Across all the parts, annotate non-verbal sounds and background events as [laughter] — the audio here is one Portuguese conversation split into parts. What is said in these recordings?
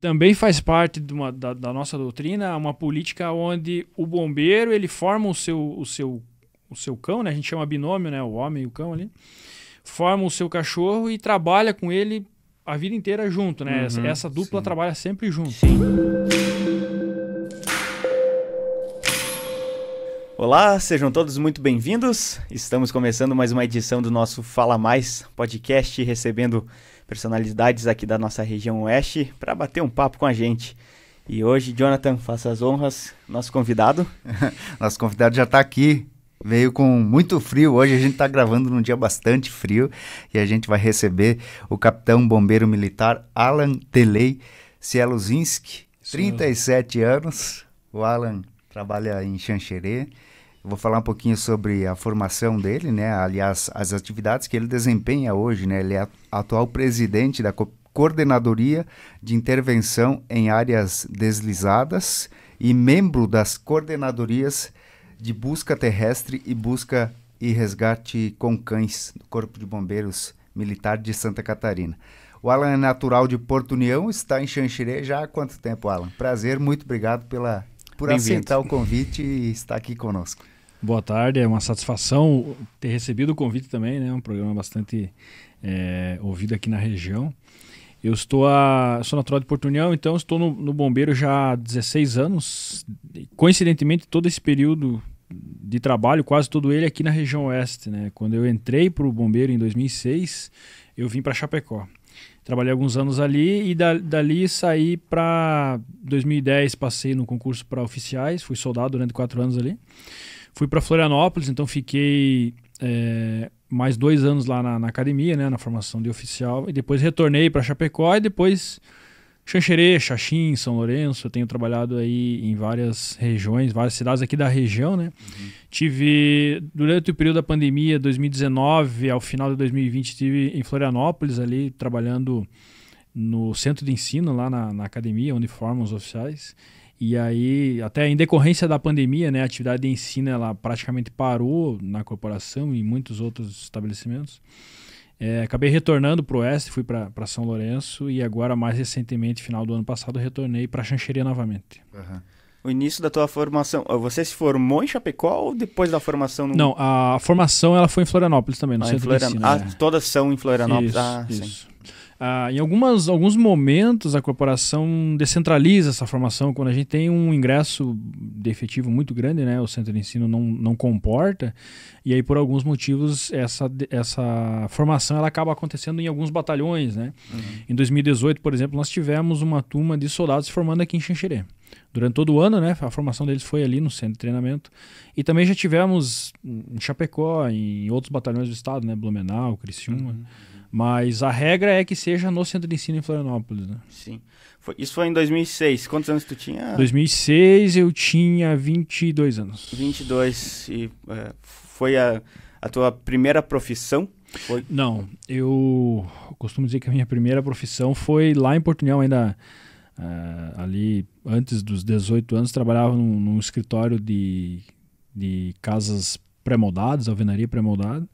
também faz parte uma, da, da, nossa doutrina uma política onde o bombeiro ele forma o seu, o seu, o seu cão, né? a gente chama binômio, né? o homem e o cão ali, forma o seu cachorro e trabalha com ele a vida inteira junto. Né? Uhum, essa, essa, dupla sim. trabalha sempre junto. Sim. Olá, sejam todos muito bem-vindos. Estamos começando mais uma edição do nosso Fala Mais podcast, recebendo personalidades aqui da nossa região oeste para bater um papo com a gente. E hoje, Jonathan, faça as honras, nosso convidado. [laughs] nosso convidado já está aqui, veio com muito frio. Hoje a gente está gravando num dia bastante frio e a gente vai receber o capitão bombeiro militar Alan Telei Cieluzinski, 37 anos. O Alan trabalha em Xanxerê Vou falar um pouquinho sobre a formação dele, né? Aliás, as atividades que ele desempenha hoje, né? Ele é atual presidente da co Coordenadoria de Intervenção em Áreas Deslizadas e membro das coordenadorias de busca terrestre e busca e resgate com cães do Corpo de Bombeiros Militar de Santa Catarina. O Alan é natural de Porto União, está em Xanxerê já há quanto tempo, Alan? Prazer, muito obrigado pela, por aceitar o convite e estar aqui conosco. Boa tarde, é uma satisfação ter recebido o convite também, né? Um programa bastante é, ouvido aqui na região. Eu estou a, sou natural de Porto União, então estou no, no Bombeiro já há 16 anos. Coincidentemente, todo esse período de trabalho, quase todo ele aqui na região oeste, né? Quando eu entrei para o Bombeiro em 2006, eu vim para Chapecó. Trabalhei alguns anos ali e da, dali saí para 2010, passei no concurso para oficiais, fui soldado durante quatro anos ali. Fui para Florianópolis, então fiquei é, mais dois anos lá na, na, academia, né, na formação de oficial, e depois retornei para Chapecó e depois Xanxerê, Xaxim, São Lourenço. Eu tenho trabalhado aí em várias regiões, várias cidades aqui da região, né? Uhum. Tive, durante o período da pandemia, 2019 ao final de 2020, estive em Florianópolis ali, trabalhando no centro de ensino, lá na, na academia, onde formam os oficiais. E aí, até em decorrência da pandemia, né, a atividade de ensino ela praticamente parou na corporação e em muitos outros estabelecimentos. É, acabei retornando para o Oeste, fui para São Lourenço e agora, mais recentemente, final do ano passado, retornei para Xanxeria novamente. Uhum. O início da tua formação, você se formou em Chapecó ou depois da formação? No... Não, a formação ela foi em Florianópolis também, no ah, centro Florian... de ensino. Ah, é. todas são em Florianópolis? Isso, ah, isso. Sim. Ah, em algumas, alguns momentos a corporação descentraliza essa formação. Quando a gente tem um ingresso de efetivo muito grande, né, o centro de ensino não, não comporta, e aí por alguns motivos essa, essa formação ela acaba acontecendo em alguns batalhões. Né? Uhum. Em 2018, por exemplo, nós tivemos uma turma de soldados formando aqui em Xanxerê. Durante todo o ano, né, a formação deles foi ali no centro de treinamento. E também já tivemos em Chapecó, em outros batalhões do estado, né, Blumenau, Criciúma. Uhum. Mas a regra é que seja no centro de ensino em Florianópolis, né? Sim. Foi, isso foi em 2006. Quantos anos tu tinha? 2006 eu tinha 22 anos. 22. E é, foi a, a tua primeira profissão? Foi? Não, eu costumo dizer que a minha primeira profissão foi lá em Portunhol, ainda uh, ali antes dos 18 anos, trabalhava num, num escritório de, de casas pré-moldadas, alvenaria pré-moldada.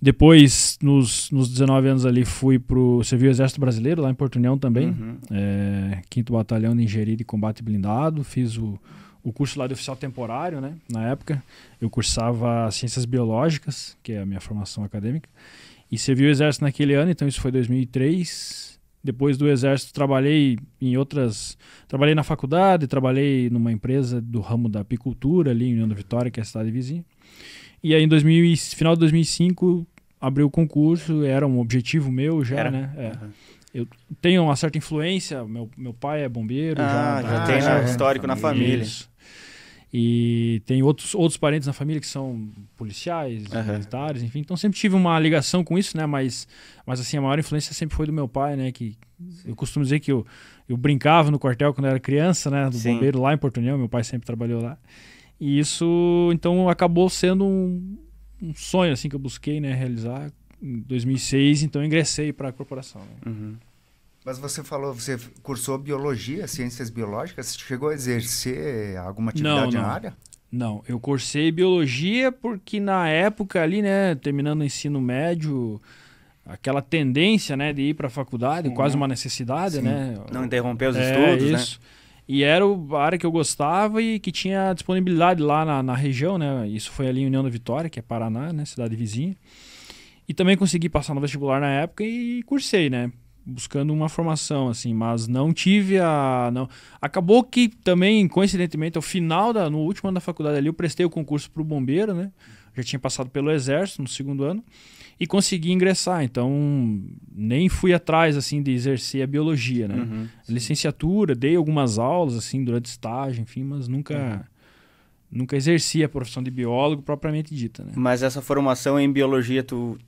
Depois, nos, nos 19 anos ali, fui pro serviço Exército Brasileiro, lá em Porto União também. Uhum. É, quinto Batalhão de Engenharia de Combate Blindado. Fiz o, o curso lá de oficial temporário, né? Na época, eu cursava Ciências Biológicas, que é a minha formação acadêmica. E servi o Exército naquele ano, então isso foi 2003. Depois do Exército, trabalhei em outras... Trabalhei na faculdade, trabalhei numa empresa do ramo da apicultura ali em União da Vitória, que é a cidade vizinha. E aí, em 2000, final de 2005, abriu o concurso, era um objetivo meu já, era. né? É. Uhum. Eu tenho uma certa influência, meu, meu pai é bombeiro. Ah, já, já tem já, né, histórico na família. Isso. E tem outros, outros parentes na família que são policiais, uhum. militares, enfim. Então sempre tive uma ligação com isso, né? Mas, mas assim, a maior influência sempre foi do meu pai, né? Que eu costumo dizer que eu, eu brincava no quartel quando eu era criança, né? Do Sim. bombeiro lá em Porto União, meu pai sempre trabalhou lá. E isso, então, acabou sendo um, um sonho assim que eu busquei né, realizar em 2006, então ingressei para a corporação. Né? Uhum. Mas você falou, você cursou biologia, ciências biológicas, você chegou a exercer alguma atividade não, não. na área? Não, eu cursei biologia porque na época ali, né, terminando o ensino médio, aquela tendência, né, de ir para a faculdade, Uhum. quase uma necessidade, Sim. né? Não interromper os É, estudos, né? E era a área que eu gostava e que tinha disponibilidade lá na, na região, né? Isso foi ali em União da Vitória, que é Paraná, né? Cidade vizinha. E também consegui passar no vestibular na época e cursei, né? Buscando uma formação, assim, mas não tive a. Não. Acabou que também, coincidentemente, ao final da. No último ano da faculdade ali, eu prestei o concurso para o bombeiro, né? Já tinha passado pelo exército no segundo ano e consegui ingressar. Então, nem fui atrás, assim, de exercer a biologia, né? Uhum. licenciatura, dei algumas aulas assim durante estágio, enfim, mas nunca nunca exerci a profissão de biólogo propriamente dita, né? Mas essa formação em biologia, tu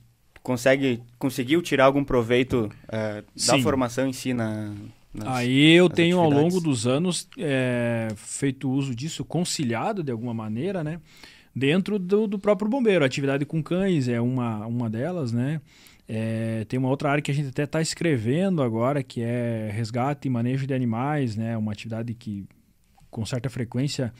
consegue, conseguiu tirar algum proveito eh, da formação em si na, nas- Aí eu tenho ao atividades. longo dos anos é, feito uso disso conciliado de alguma maneira, né? Dentro do, do próprio bombeiro, atividade com cães é uma, uma delas, né? É, tem uma outra área que a gente até está escrevendo agora, que é resgate e manejo de animais, né? Uma atividade que com certa frequência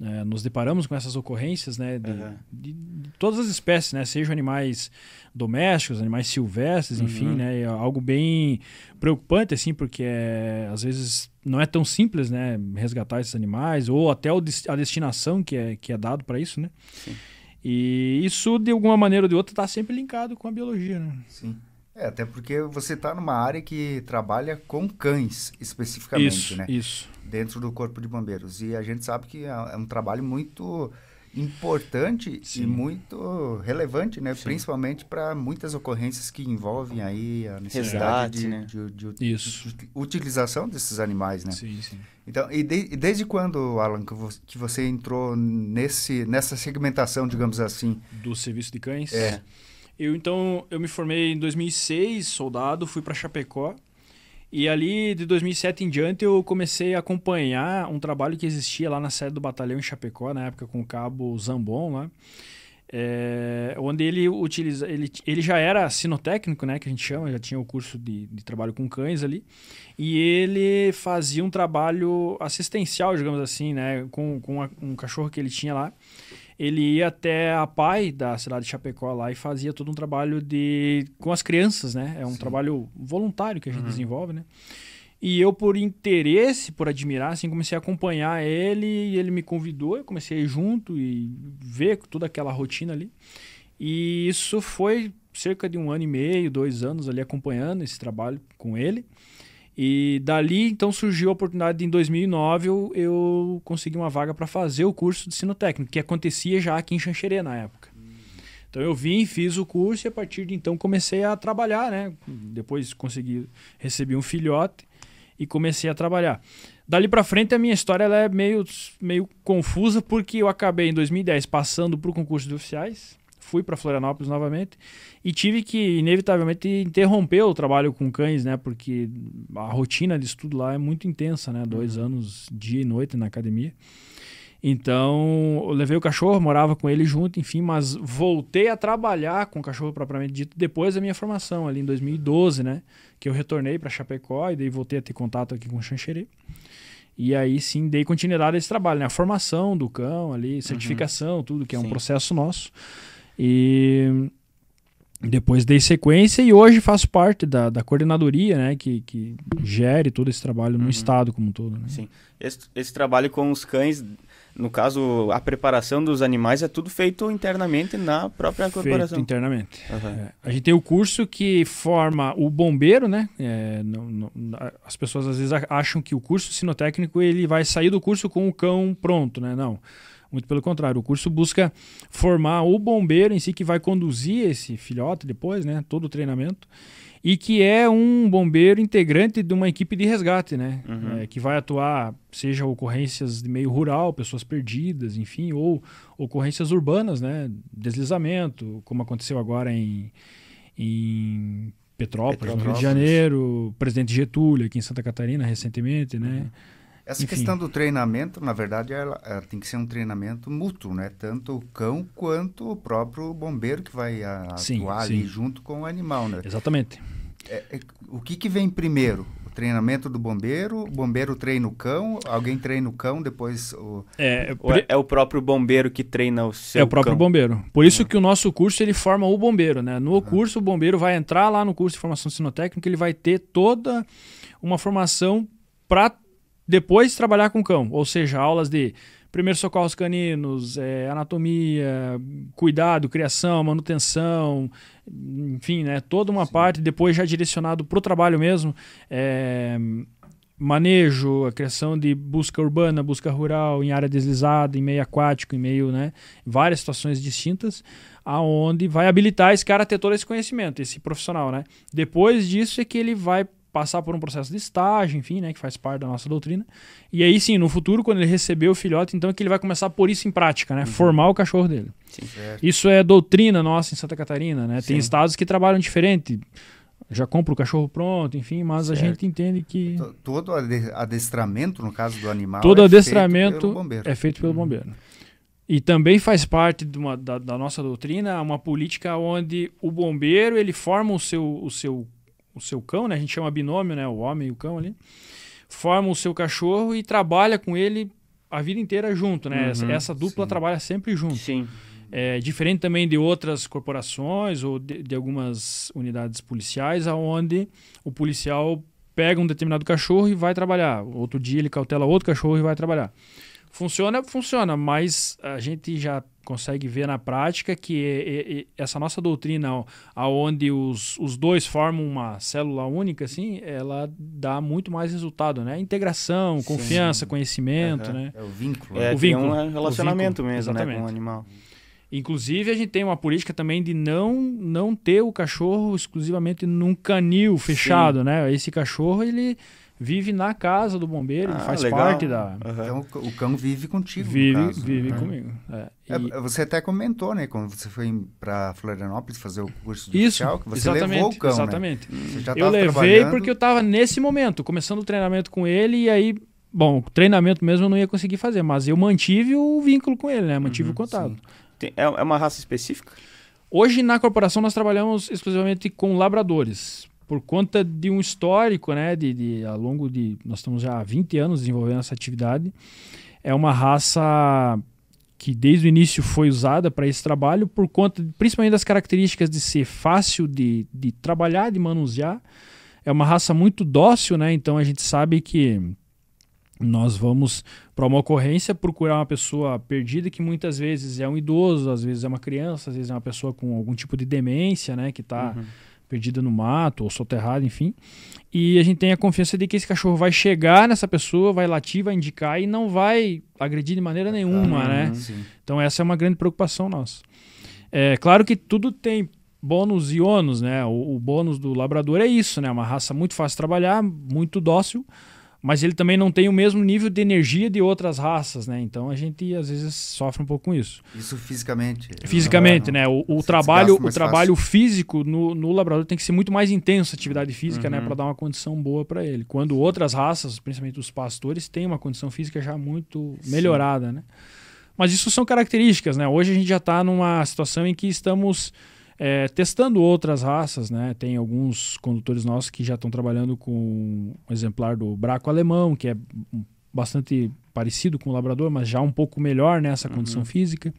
é, nos deparamos com essas ocorrências, né? De, Aham. de- de todas as espécies, né? Sejam animais domésticos, animais silvestres, enfim, Uhum. né? É algo bem preocupante, assim, porque é, às vezes não é tão simples, né? Resgatar esses animais ou até o a destinação que é, que é dado para isso, né? Sim. E isso, de alguma maneira ou de outra, está sempre linkado com a biologia, né? Sim. É, até porque você está numa área que trabalha com cães especificamente, isso, né? isso. Dentro do Corpo de Bombeiros. E a gente sabe que é é um trabalho muito importante Sim. e muito relevante, né? Principalmente para muitas ocorrências que envolvem aí a necessidade Resgate, de, né? de- de- Isso. de utilização desses animais, né? Sim, sim. Então, e, de- e desde quando, Alan, que vo- que você entrou nesse, nessa segmentação, digamos assim? Do serviço de cães. É. Eu então eu me formei em 2006, soldado, fui para Chapecó. E ali de 2007 em diante eu comecei a acompanhar um trabalho que existia lá na sede do batalhão em Chapecó, na época com o cabo Zambon lá. É, onde ele utiliza, ele, ele já era sinotécnico, né, que a gente chama, já tinha o curso de, de trabalho com cães ali, e ele fazia um trabalho assistencial, digamos assim, né, com, com a- um cachorro que ele tinha lá, ele ia até a PAI da cidade de Chapecó lá e fazia todo um trabalho de com as crianças, né? É um trabalho voluntário que a gente desenvolve, né? E eu, por interesse, por admirar, assim, comecei a acompanhar ele e ele me convidou, eu comecei a ir junto e ver toda aquela rotina ali. E isso foi cerca de um ano e meio, dois anos ali acompanhando esse trabalho com ele. E dali, então, surgiu a oportunidade de, em 2009 eu, eu consegui uma vaga para fazer o curso de sinotécnico, que acontecia já aqui em Xanxerê na época. Então eu vim, fiz o curso e a partir de então comecei a trabalhar, né? Depois consegui receber um filhote e comecei a trabalhar. Dali para frente a minha história ela é meio, meio confusa porque eu acabei em 2010 passando para o concurso de oficiais, fui para Florianópolis novamente e tive que inevitavelmente interromper o trabalho com cães, né? Porque a rotina de estudo lá é muito intensa, né? Dois anos dia e noite na academia. Então, eu levei o cachorro, morava com ele junto, enfim, mas voltei a trabalhar com o cachorro propriamente dito depois da minha formação, ali em 2012, né? Que eu retornei para Chapecó e daí voltei a ter contato aqui com o Xanxerê. E aí sim dei continuidade a esse trabalho, né? A formação do cão ali, certificação, tudo que é um Sim. processo nosso. E depois dei sequência e hoje faço parte da, da coordenadoria, né? Que, que gere todo esse trabalho no estado como um todo, né? Sim. Esse, esse trabalho com os cães, no caso, a preparação dos animais é tudo feito internamente na própria Feito corporação. internamente. Aham. É, a gente tem o curso que forma o bombeiro, né? É, não- não- as pessoas às vezes acham que o curso sinotécnico ele vai sair do curso com o cão pronto, né? Não. Muito pelo contrário, o curso busca formar o bombeiro em si que vai conduzir esse filhote depois, né? Todo o treinamento. E que é um bombeiro integrante de uma equipe de resgate, né? Uhum. É, que vai atuar, seja ocorrências de meio rural, pessoas perdidas, enfim, ou ocorrências urbanas, né? Deslizamento, como aconteceu agora em, em Petrópolis, no Rio de Petrópolis. Janeiro, Presidente Getúlio, aqui em Santa Catarina, recentemente, né? Essa Enfim. questão do treinamento, na verdade, ela, ela tem que ser um treinamento mútuo, né? Tanto o cão quanto o próprio bombeiro que vai a- Sim, atuar ali sim. junto com o animal, né? Exatamente. É- é- o que, que vem primeiro? O treinamento do bombeiro, o bombeiro treina o cão, alguém treina o cão, depois o... É, é, é o próprio bombeiro que treina o seu É o próprio cão. bombeiro. Por isso que o nosso curso ele forma o bombeiro, né? No curso o bombeiro vai entrar lá no curso de formação sinotécnica, ele vai ter toda uma formação para depois trabalhar com cão, ou seja, aulas de primeiros socorros caninos, é, anatomia, cuidado, criação, manutenção, enfim, né, toda uma Sim. parte depois já direcionado para o trabalho mesmo, é, manejo, a criação de busca urbana, busca rural, em área deslizada, em meio aquático, em meio, né, várias situações distintas, aonde vai habilitar esse cara a ter todo esse conhecimento, esse profissional, né? Depois disso é que ele vai passar por um processo de estágio, enfim, né, que faz parte da nossa doutrina. E aí sim, no futuro, quando ele receber o filhote, então é que ele vai começar a pôr isso em prática, né, uhum. formar o cachorro dele. Sim, isso é doutrina nossa em Santa Catarina, né? Sim. Tem estados que trabalham diferente. Já compra o cachorro pronto, enfim, mas certo. a gente entende que. Todo adestramento, no caso do animal, todo é adestramento feito é feito pelo uhum. bombeiro. E também faz parte uma, da, da, nossa doutrina uma política onde o bombeiro ele forma o seu, o seu o seu cão, né? A gente chama binômio, né? O homem e o cão ali. Forma o seu cachorro e trabalha com ele a vida inteira junto, né? Uhum, essa, essa, dupla sim. trabalha sempre junto. Sim. É, diferente também de outras corporações ou de, de algumas unidades policiais, aonde o policial pega um determinado cachorro e vai trabalhar. Outro dia ele cautela outro cachorro e vai trabalhar. Funciona, funciona, mas a gente já consegue ver na prática que é, é, essa nossa doutrina, aonde os, os dois formam uma célula única, assim, ela dá muito mais resultado, né? Integração, confiança, Sim. conhecimento, uhum. né? É o vínculo. É, o vínculo. um relacionamento vínculo, mesmo, exatamente. né, com o animal. Inclusive, a gente tem uma política também de não, não ter o cachorro exclusivamente num canil fechado, Sim. né? Esse cachorro, ele vive na casa do bombeiro, ah, faz legal. parte da. Uhum. Então o cão vive contigo. Vive, caso, vive né? comigo. É. E... É, você até comentou, né, quando você foi para Florianópolis fazer o curso de Isso, oficial, que você levou o cão. Né? Exatamente. Né? eu levei porque eu estava nesse momento, começando o treinamento com ele, e aí, bom, treinamento mesmo eu não ia conseguir fazer, mas eu mantive o vínculo com ele, né? Mantive uhum, o contato. Tem, é, é uma raça específica? Hoje na corporação nós trabalhamos exclusivamente com labradores por conta de um histórico, né, de, de, ao longo de, nós estamos já há 20 anos desenvolvendo essa atividade, é uma raça que desde o início foi usada para esse trabalho por conta, principalmente das características de ser fácil de, de trabalhar, de manusear, é uma raça muito dócil, né, então a gente sabe que nós vamos para uma ocorrência procurar uma pessoa perdida que muitas vezes é um idoso, às vezes é uma criança, às vezes é uma pessoa com algum tipo de demência, né, que está uhum perdida no mato ou soterrada, enfim. E a gente tem a confiança de que esse cachorro vai chegar nessa pessoa, vai latir, vai indicar e não vai agredir de maneira nenhuma, ah, né? Sim. Então essa é uma grande preocupação nossa. É claro que tudo tem bônus e ônus, né? O, o bônus do labrador é isso, né? Uma raça muito fácil de trabalhar, muito dócil, mas ele também não tem o mesmo nível de energia de outras raças, né? Então a gente às vezes sofre um pouco com isso. Isso fisicamente. Fisicamente, não, né? O, o trabalho, o trabalho físico no, no labrador tem que ser muito mais intenso, atividade física, né? uhum. né, para dar uma condição boa para ele. Quando outras raças, principalmente os pastores, têm uma condição física já muito melhorada, Sim. né? Mas isso são características, né? Hoje a gente já está numa situação em que estamos é, testando outras raças, né? Tem alguns condutores nossos que já estão trabalhando com um exemplar do braco alemão, que é bastante parecido com o labrador, mas já um pouco melhor nessa uhum. condição física.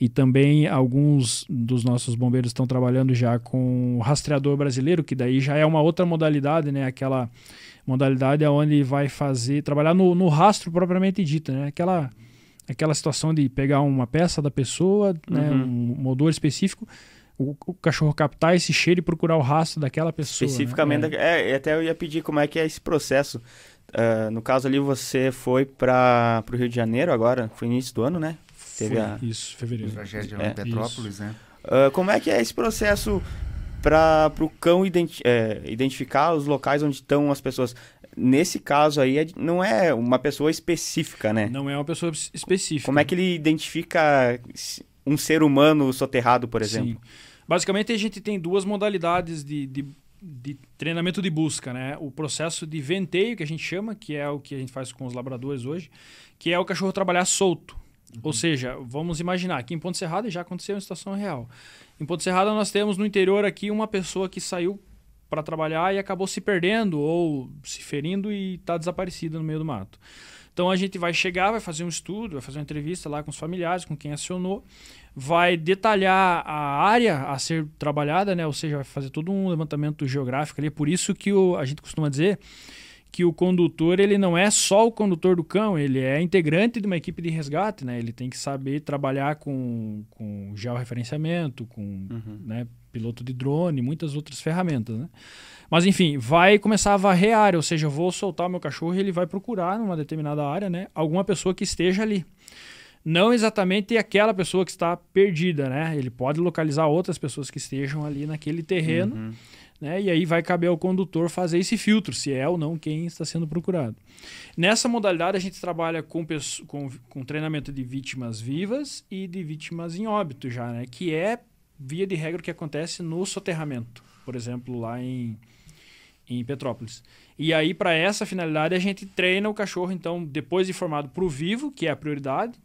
E também alguns dos nossos bombeiros estão trabalhando já com o rastreador brasileiro, que daí já é uma outra modalidade, né? Aquela modalidade onde vai fazer trabalhar no, no rastro propriamente dito, né? Aquela aquela situação de pegar uma peça da pessoa, né? uhum. né? um motor específico o, o, cachorro captar esse cheiro e procurar o rastro daquela pessoa. Né? Especificamente, né? é. até eu ia pedir como é que é esse processo. Uh, no caso ali, você foi para o Rio de Janeiro agora, foi início do ano, né? Teve foi, a... Isso, fevereiro. Tragédia é, em Petrópolis, isso. né? Uh, como é que é esse processo para o cão identi é, identificar os locais onde estão as pessoas? Nesse caso aí, é não é uma pessoa específica, né? Não é uma pessoa específica. Como é que ele identifica um ser humano soterrado, por exemplo? Sim. Basicamente, a gente tem duas modalidades de, de, de, treinamento de busca, né? O processo de venteio, que a gente chama, que é o que a gente faz com os labradores hoje, que é o cachorro trabalhar solto. Uhum. Ou seja, vamos imaginar, aqui em Ponte Serrada já aconteceu uma situação real. Em Ponte Serrada nós temos no interior aqui uma pessoa que saiu para trabalhar e acabou se perdendo ou se ferindo e está desaparecida no meio do mato. Então a gente vai chegar, vai fazer um estudo, vai fazer uma entrevista lá com os familiares, com quem acionou, vai detalhar a área a ser trabalhada, né? Ou seja, vai fazer todo um levantamento geográfico ali. É por isso que o, a gente costuma dizer que o condutor ele não é só o condutor do cão, ele é integrante de uma equipe de resgate, né? Ele tem que saber trabalhar com, com georreferenciamento, com uhum. né, piloto de drone, muitas outras ferramentas, né? Mas enfim, vai começar a varrer a área, ou seja, eu vou soltar o meu cachorro e ele vai procurar numa determinada área, né? Alguma pessoa que esteja ali. Não exatamente aquela pessoa que está perdida, né? Ele pode localizar outras pessoas que estejam ali naquele terreno. Uhum né? E aí vai caber ao condutor fazer esse filtro, se é ou não quem está sendo procurado. Nessa modalidade, a gente trabalha com, com, com treinamento de vítimas vivas e de vítimas em óbito já, né? que é, via de regra, o que acontece no soterramento, por exemplo, lá em, em Petrópolis. E aí, para essa finalidade, a gente treina o cachorro, então, depois de formado para o vivo, que é a prioridade,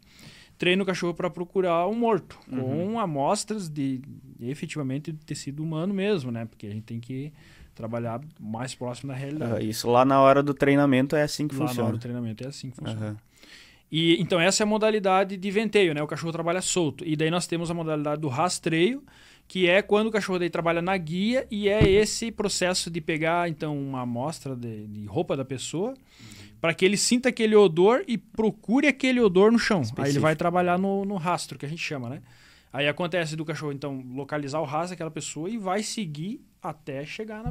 treina o cachorro para procurar um morto, uhum. com amostras de, efetivamente de tecido humano mesmo, né? Porque a gente tem que trabalhar mais próximo da realidade. Isso lá na hora do treinamento é assim que lá funciona. Na hora do treinamento é assim que funciona. Uhum. E então essa é a modalidade de venteio, né? O cachorro trabalha solto. E daí nós temos a modalidade do rastreio, que é quando o cachorro daí trabalha na guia e é esse processo de pegar então uma amostra de, de roupa da pessoa. Para que ele sinta aquele odor e procure aquele odor no chão. Específico. Aí ele vai trabalhar no, no rastro, que a gente chama, né? Aí acontece do cachorro, então, localizar o rastro daquela pessoa e vai seguir até chegar na,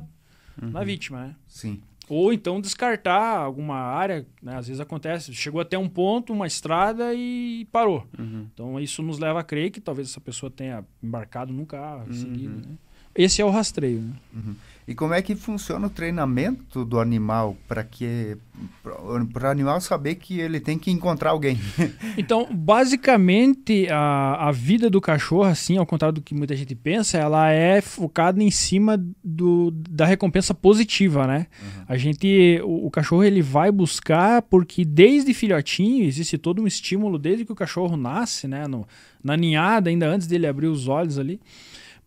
uhum. na vítima, né? Sim. Ou então descartar alguma área, né? às vezes acontece, chegou até um ponto, uma estrada e parou. Uhum. Então isso nos leva a crer que talvez essa pessoa tenha embarcado num carro, uhum. seguido. Né? Esse é o rastreio. Né? Uhum. E como é que funciona o treinamento do animal para que para o animal saber que ele tem que encontrar alguém? [laughs] então, basicamente, a, a vida do cachorro, assim, ao contrário do que muita gente pensa, ela é focada em cima do, da recompensa positiva, né? Uhum. A gente, o, o, cachorro ele vai buscar porque desde filhotinho existe todo um estímulo desde que o cachorro nasce, né? No, na ninhada, ainda antes dele abrir os olhos ali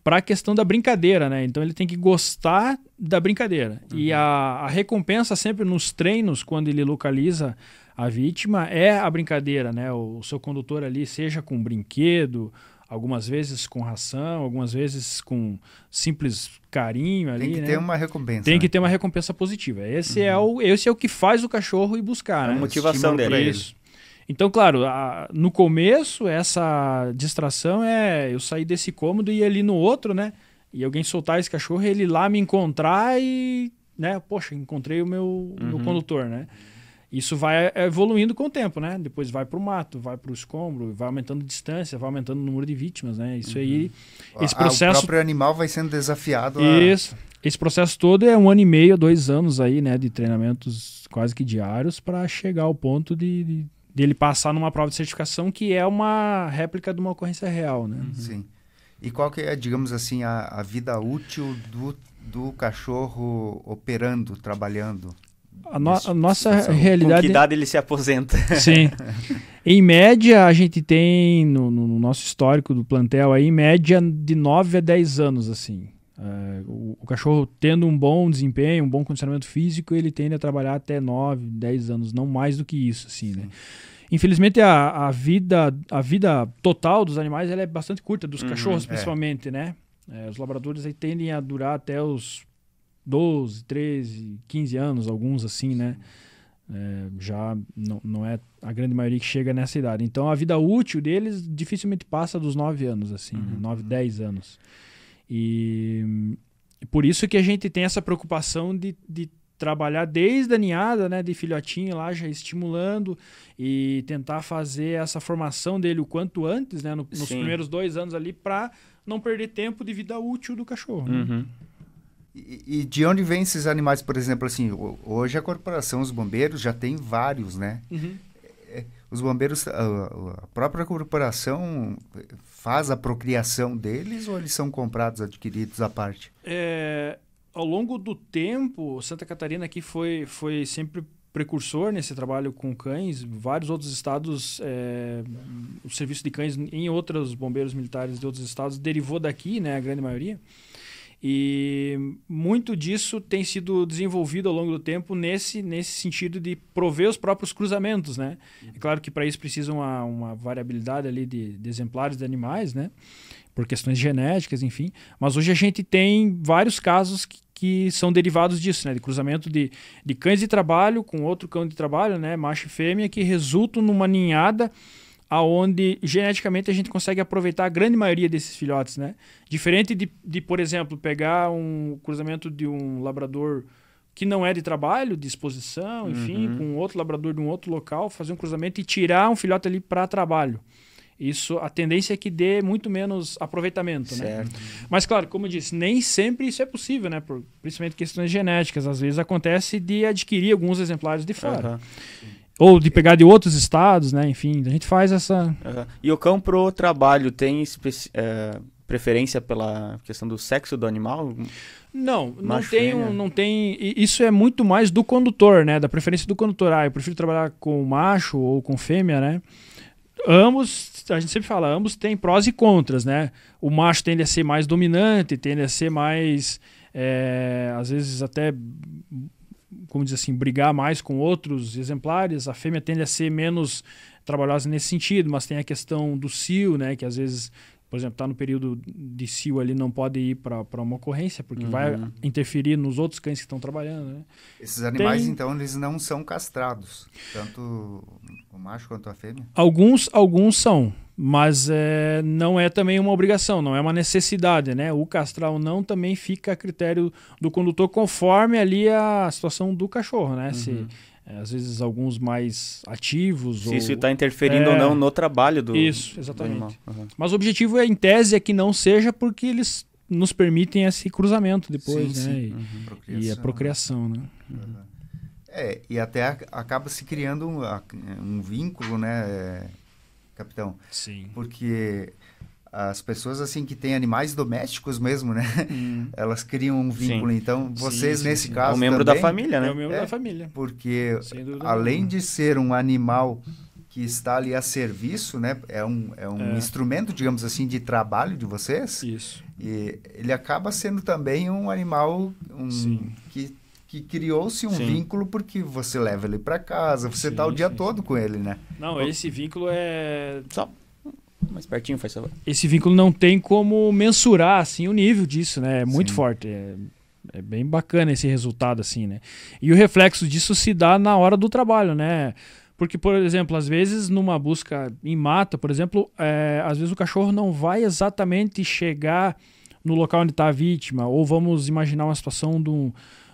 para a questão da brincadeira, né? Então ele tem que gostar da brincadeira. Uhum. E a, a, recompensa sempre nos treinos, quando ele localiza a vítima, é a brincadeira, né? O, o seu condutor ali, seja com brinquedo, algumas vezes com ração, algumas vezes com simples carinho ali. Tem que né? ter uma recompensa. Tem né? que ter uma recompensa positiva. Esse, é uhum. é o, esse é o que faz o cachorro ir buscar. É né? A motivação dele. Isso. Então, claro, a, no começo, essa distração é eu sair desse cômodo e ir ali no outro, né? E alguém soltar esse cachorro, ele lá me encontrar e, né? Poxa, encontrei o meu, uhum. meu condutor, né? Isso vai evoluindo com o tempo, né? Depois vai para o mato, vai para o escombro, vai aumentando distância, vai aumentando o número de vítimas, né? Isso uhum. aí, esse processo... o próprio animal vai sendo desafiado. Isso. A... Esse processo todo é um ano e meio, dois anos aí, né? De treinamentos quase que diários para chegar ao ponto de, de dele passar numa prova de certificação que é uma réplica de uma ocorrência real, né? Uhum. Sim. E qual que é, digamos assim, a, a vida útil do, do cachorro operando, trabalhando? A, no, a nossa situação. realidade... Com que idade ele se aposenta? [laughs] Sim. em média, a gente tem, no, no, nosso histórico do plantel, aí, em média de 9 a 10 anos, assim. Uh, o, o, cachorro tendo um bom desempenho, um bom condicionamento físico, ele tende a trabalhar até 9, 10 anos, não mais do que isso, assim, né? Infelizmente a, a, vida a vida total dos animais ela é bastante curta, dos uhum, cachorros é. principalmente, é. né? É, os labradores aí tendem a durar até os 12, 13, 15 anos, alguns assim, né? É, já não, não é a grande maioria que chega nessa idade. Então a vida útil deles dificilmente passa dos 9 anos, assim, uhum. né? 9, 10 anos. E por isso que a gente tem essa preocupação de, de trabalhar desde a ninhada, né, de filhotinho lá, já estimulando e tentar fazer essa formação dele o quanto antes, né, no, nos Sim. primeiros dois anos ali, para não perder tempo de vida útil do cachorro. Né? Uhum. E, e, de onde vêm esses animais, por exemplo, assim, hoje a corporação, os bombeiros já tem vários, né? Uhum. Os bombeiros, a, a, própria corporação faz a procriação deles ou eles são comprados, adquiridos à parte? É, ao longo do tempo, Santa Catarina aqui foi, foi sempre precursor nesse trabalho com cães. Vários outros estados, é, o serviço de cães em outros bombeiros militares de outros estados derivou daqui, né, a grande maioria. E muito disso tem sido desenvolvido ao longo do tempo nesse, nesse sentido de prover os próprios cruzamentos, né? É claro que para isso precisa uma, uma variabilidade ali de, de exemplares de animais, né? Por questões genéticas, enfim. Mas hoje a gente tem vários casos que, que são derivados disso, né? De cruzamento de, de cães de trabalho com outro cão de trabalho, né? Macho e fêmea, que resultam numa ninhada aonde geneticamente a gente consegue aproveitar a grande maioria desses filhotes, né? Diferente de, de, por exemplo, pegar um cruzamento de um labrador que não é de trabalho, de exposição, enfim, uhum. com outro labrador de um outro local, fazer um cruzamento e tirar um filhote ali para trabalho. Isso, a tendência é que dê muito menos aproveitamento, né? certo. né? Mas claro, como eu disse, nem sempre isso é possível, né? Por, principalmente questões genéticas. Às vezes acontece de adquirir alguns exemplares de fora. Uhum. Ou de pegar de outros estados, né? Enfim, a gente faz essa. Uhum. E o cão pro trabalho tem é, preferência pela questão do sexo do animal? Não, não tem, um, não tem. Isso é muito mais do condutor, né? Da preferência do condutor. Ah, eu prefiro trabalhar com macho ou com fêmea, né? Ambos, a gente sempre fala, ambos têm prós e contras, né? O macho tende a ser mais dominante, tende a ser mais. É, às vezes até como diz assim, brigar mais com outros exemplares. A fêmea tende a ser menos trabalhosa nesse sentido, mas tem a questão do cio, né, que às vezes, por exemplo, está no período de cio ali, não pode ir para uma ocorrência, porque uhum. vai interferir nos outros cães que estão trabalhando. Né? Esses animais, tem... então, eles não são castrados, tanto o macho quanto a fêmea? Alguns, alguns são mas é, não é também uma obrigação, não é uma necessidade, né? O castrar ou não também fica a critério do condutor conforme ali a situação do cachorro, né? Uhum. Se às vezes alguns mais ativos se ou, isso está interferindo é, ou não no trabalho do isso exatamente. Do uhum. Mas o objetivo é em tese é que não seja porque eles nos permitem esse cruzamento depois, sim, né? Sim. E, uhum. e, a procriação, né? Uhum. É, e até acaba se criando um, um vínculo, né? capitão. Sim. Porque as pessoas assim que têm animais domésticos mesmo, né? Hum. [laughs] Elas criam um vínculo. Sim. Então, vocês sim, sim, nesse caso. É um membro também, da família, né? É um membro é, da família. Porque além de ser um animal que está ali a serviço, né? É um, é um é. instrumento, digamos assim, de trabalho de vocês. Isso. E ele acaba sendo também um animal um, que que criou-se um Sim. vínculo porque você leva ele para casa, você está o dia sim, todo sim. com ele, né? Não, esse vínculo é só mais pertinho, faz favor. Esse vínculo não tem como mensurar assim o nível disso, né? É muito forte, é, é bem bacana esse resultado assim, né? E o reflexo disso se dá na hora do trabalho, né? Porque, por exemplo, às vezes numa busca em mata, por exemplo, é, às vezes o cachorro não vai exatamente chegar no local onde está a vítima, ou vamos imaginar uma situação de um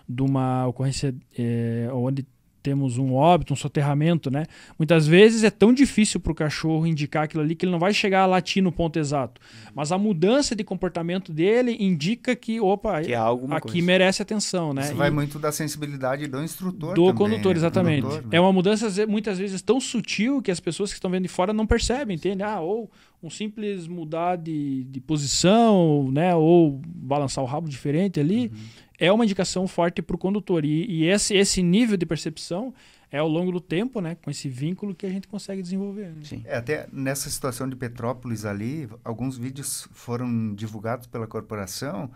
de uma ocorrência é, onde temos um óbito, um soterramento, né? Muitas vezes é tão difícil para o cachorro indicar aquilo ali que ele não vai chegar a latir no ponto exato. Mas a mudança de comportamento dele indica que, opa, que aqui coisa. merece atenção, né? Isso e vai muito da sensibilidade do instrutor Do também, condutor, né? exatamente. Condutor, né? É uma mudança muitas vezes tão sutil que as pessoas que estão vendo de fora não percebem, entende? Ah, ou um simples mudar de, de posição, né? Ou balançar o rabo diferente ali. Uhum é uma indicação forte para o condutor. E, e, esse, esse nível de percepção é ao longo do tempo, né, com esse vínculo que a gente consegue desenvolver. Né? Sim. É, até nessa situação de Petrópolis ali, alguns vídeos foram divulgados pela corporação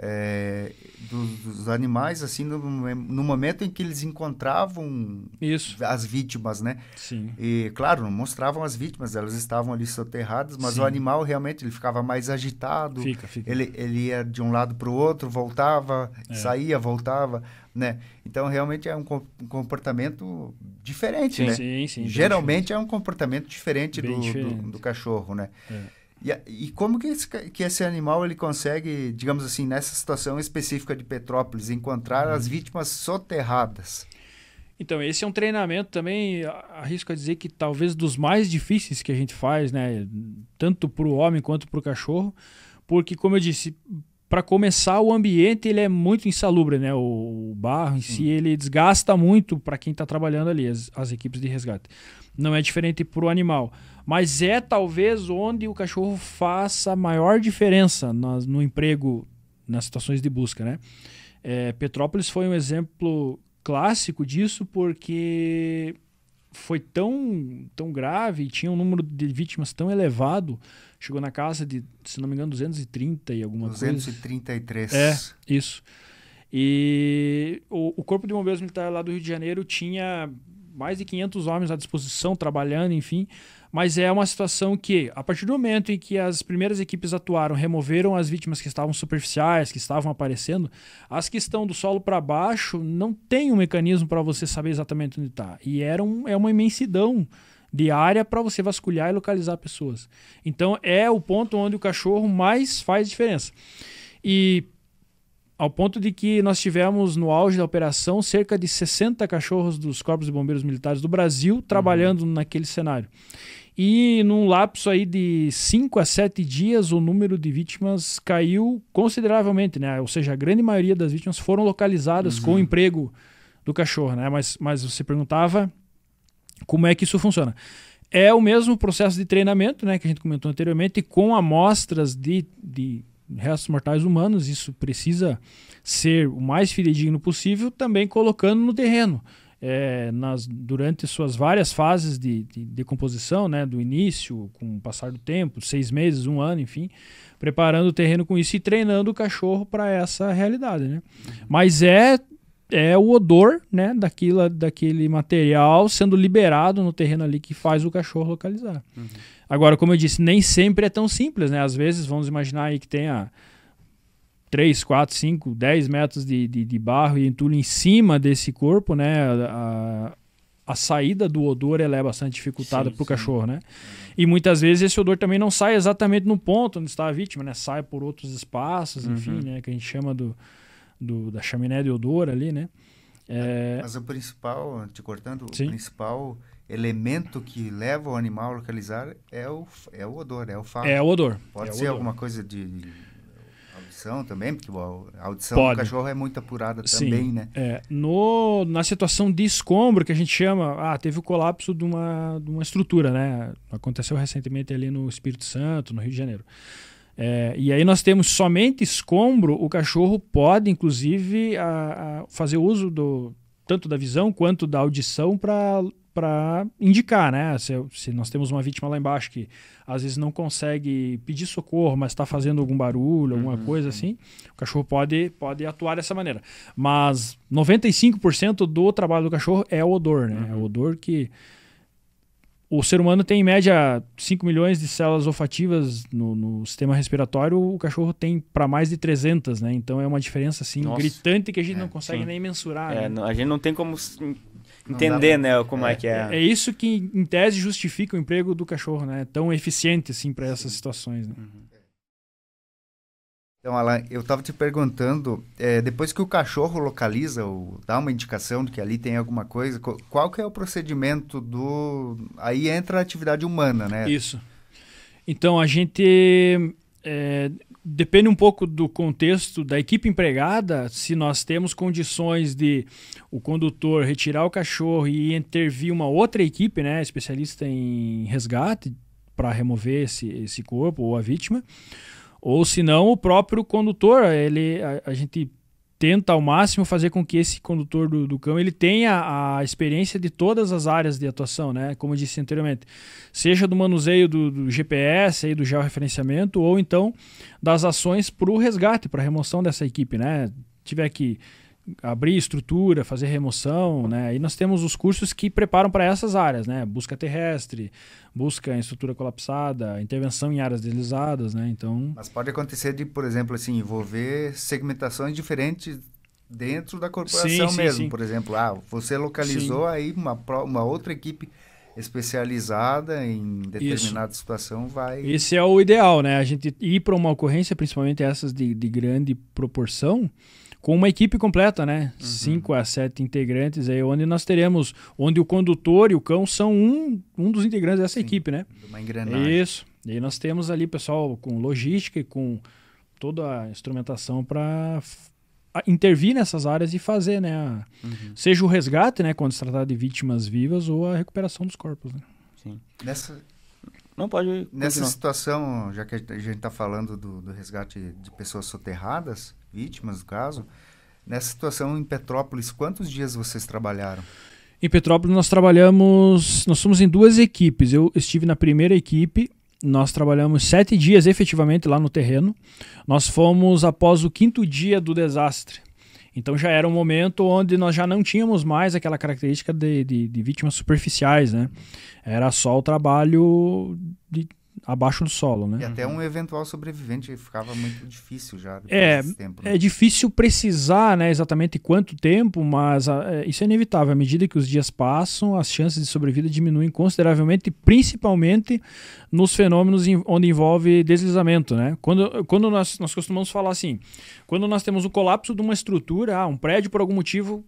é, dos, dos, animais, assim, no, no, momento em que eles encontravam Isso. as vítimas, né? Sim. E, claro, não mostravam as vítimas, elas estavam ali soterradas, mas Sim. o animal realmente ele ficava mais agitado. Fica, fica. Ele, ele ia de um lado para o outro, voltava, é. saía, voltava, né? Então, realmente é um, comportamento diferente, sim, né? Sim, sim. Geralmente é um comportamento diferente, do, diferente. Do, do, cachorro, né? É. E, e como que esse, que esse animal ele consegue, digamos assim, nessa situação específica de Petrópolis, encontrar as uhum. vítimas soterradas? Então, esse é um treinamento também, arrisco a dizer que talvez dos mais difíceis que a gente faz, né? Tanto para o homem quanto para o cachorro, porque, como eu disse, para começar, o ambiente ele é muito insalubre, né? O, barro em si ele desgasta muito para quem está trabalhando ali, as, as, equipes de resgate. Não é diferente para o animal, mas é talvez onde o cachorro faça a maior diferença no, no emprego nas situações de busca, né? É, Petrópolis foi um exemplo clássico disso porque foi tão, tão grave e tinha um número de vítimas tão elevado, chegou na casa de, se não me engano, 230 e alguma 233. coisa. 233. É, isso. E o, o Corpo de Bombeiros Militar lá do Rio de Janeiro tinha mais de 500 homens à disposição, trabalhando, enfim. Mas é uma situação que, a partir do momento em que as primeiras equipes atuaram, removeram as vítimas que estavam superficiais, que estavam aparecendo, as que estão do solo para baixo não tem um mecanismo para você saber exatamente onde está. E era um, é uma imensidão de área para você vasculhar e localizar pessoas. Então é o ponto onde o cachorro mais faz diferença. E ao ponto de que nós tivemos no auge da operação cerca de 60 cachorros dos Corpos de Bombeiros Militares do Brasil trabalhando uhum. naquele cenário. E num lapso aí de 5 a 7 dias, o número de vítimas caiu consideravelmente, né? Ou seja, a grande maioria das vítimas foram localizadas uhum. com o emprego do cachorro, né? Mas, mas você perguntava como é que isso funciona. É o mesmo processo de treinamento, né, que a gente comentou anteriormente, com amostras de, de restos mortais humanos, isso precisa ser o mais fidedigno possível, também colocando no terreno. É, nas, durante suas várias fases de, de decomposição, né, do início, com o passar do tempo, seis meses, um ano, enfim, preparando o terreno com isso e treinando o cachorro para essa realidade. Né? Mas é é o odor né, daquilo, daquele material sendo liberado no terreno ali que faz o cachorro localizar. Uhum. Agora, como eu disse, nem sempre é tão simples, né? Às vezes, vamos imaginar aí que tenha 3, 4, 5, 10 metros de, de, de barro e entulho em cima desse corpo, né? A, a saída do odor ela é bastante dificultada para o cachorro, né? E muitas vezes esse odor também não sai exatamente no ponto onde está a vítima, né? Sai por outros espaços, enfim, uhum. né? Que a gente chama do do, da chaminé de odor ali, né? É... Mas o principal, te cortando, Sim. o principal elemento que leva o animal a localizar é o, é o odor, é o fato. É o odor. Pode é ser odor. alguma coisa de audição também, porque a audição Pode. do cachorro é muito apurada Sim. também, né? É, no, na situação de escombro, que a gente chama, ah, teve o colapso de uma, de uma estrutura, né? Aconteceu recentemente ali no Espírito Santo, no Rio de Janeiro. É, e aí nós temos somente escombro, o cachorro pode, inclusive, a, a fazer uso do, tanto da visão quanto da audição para indicar, né? Se, se, nós temos uma vítima lá embaixo que às vezes não consegue pedir socorro, mas está fazendo algum barulho, alguma uhum, coisa assim, o cachorro pode, pode atuar dessa maneira. Mas 95% do trabalho do cachorro é o odor, né? Uhum. É o odor que o ser humano tem em média 5 milhões de células olfativas no, no sistema respiratório, o cachorro tem para mais de 300, né? Então é uma diferença assim Nossa. gritante que a gente é, não consegue sim. nem mensurar. É, né? A gente não tem como entender, né, como é, é, que é. É isso que em tese justifica o emprego do cachorro, né? Tão eficiente assim para essas situações, né? Uhum. Então, Alan, eu estava te perguntando, é, depois que o cachorro localiza, ou dá uma indicação de que ali tem alguma coisa, qual que é o procedimento do... Aí entra a atividade humana, né? Isso. Então, a gente... É, depende um pouco do contexto da equipe empregada, se nós temos condições de o condutor retirar o cachorro e intervir uma outra equipe, né, especialista em resgate, para remover esse, esse corpo ou a vítima ou se não, o próprio condutor, ele, a, a, gente tenta ao máximo fazer com que esse condutor do, do ele tenha a experiência de todas as áreas de atuação, né? Como eu disse anteriormente, seja do manuseio do, do GPS, aí, do georreferenciamento, ou então das ações para o resgate, para a remoção dessa equipe, né? Tiver que abrir estrutura, fazer remoção, né? E nós temos os cursos que preparam para essas áreas, né? Busca terrestre, busca em estrutura colapsada, intervenção em áreas deslizadas, né? Então. Mas pode acontecer de, por exemplo, assim, envolver segmentações diferentes dentro da corporação sim, mesmo. Sim, sim. Por exemplo, ah, você localizou aí uma, uma outra equipe especializada em determinada Isso. situação vai. Esse é o ideal, né? A gente ir para uma ocorrência, principalmente essas de, de grande proporção com uma equipe completa, né? Uhum. Cinco a sete integrantes aí, onde nós teremos, onde o condutor e o cão são um, um dos integrantes dessa Sim, equipe, né? Uma engrenagem. Isso. E aí nós temos ali pessoal com logística e com toda a instrumentação para intervir nessas áreas e fazer, né? Uhum. Seja o resgate, né? Quando se tratar de vítimas vivas ou a recuperação dos corpos, né? Sim. Nessa, não pode. Nessa situação, já que a gente está falando do, do, resgate de pessoas soterradas, vítimas do caso, nessa situação em Petrópolis, quantos dias vocês trabalharam? Em Petrópolis nós trabalhamos, nós somos em duas equipes. Eu estive na primeira equipe, nós trabalhamos sete dias efetivamente lá no terreno. Nós fomos após o quinto dia do desastre. Então já era um momento onde nós já não tínhamos mais aquela característica de, de, de vítimas superficiais, né? Era só o trabalho de abaixo do solo, né? E até um eventual sobrevivente ficava muito difícil já é, tempo, né? É difícil precisar né, exatamente quanto tempo, mas a, é, isso é inevitável. À medida que os dias passam, as chances de sobrevida diminuem consideravelmente, principalmente nos fenômenos em, onde envolve deslizamento, né? Quando, quando nós, nós costumamos falar assim, quando nós temos o colapso de uma estrutura, ah, um prédio por algum motivo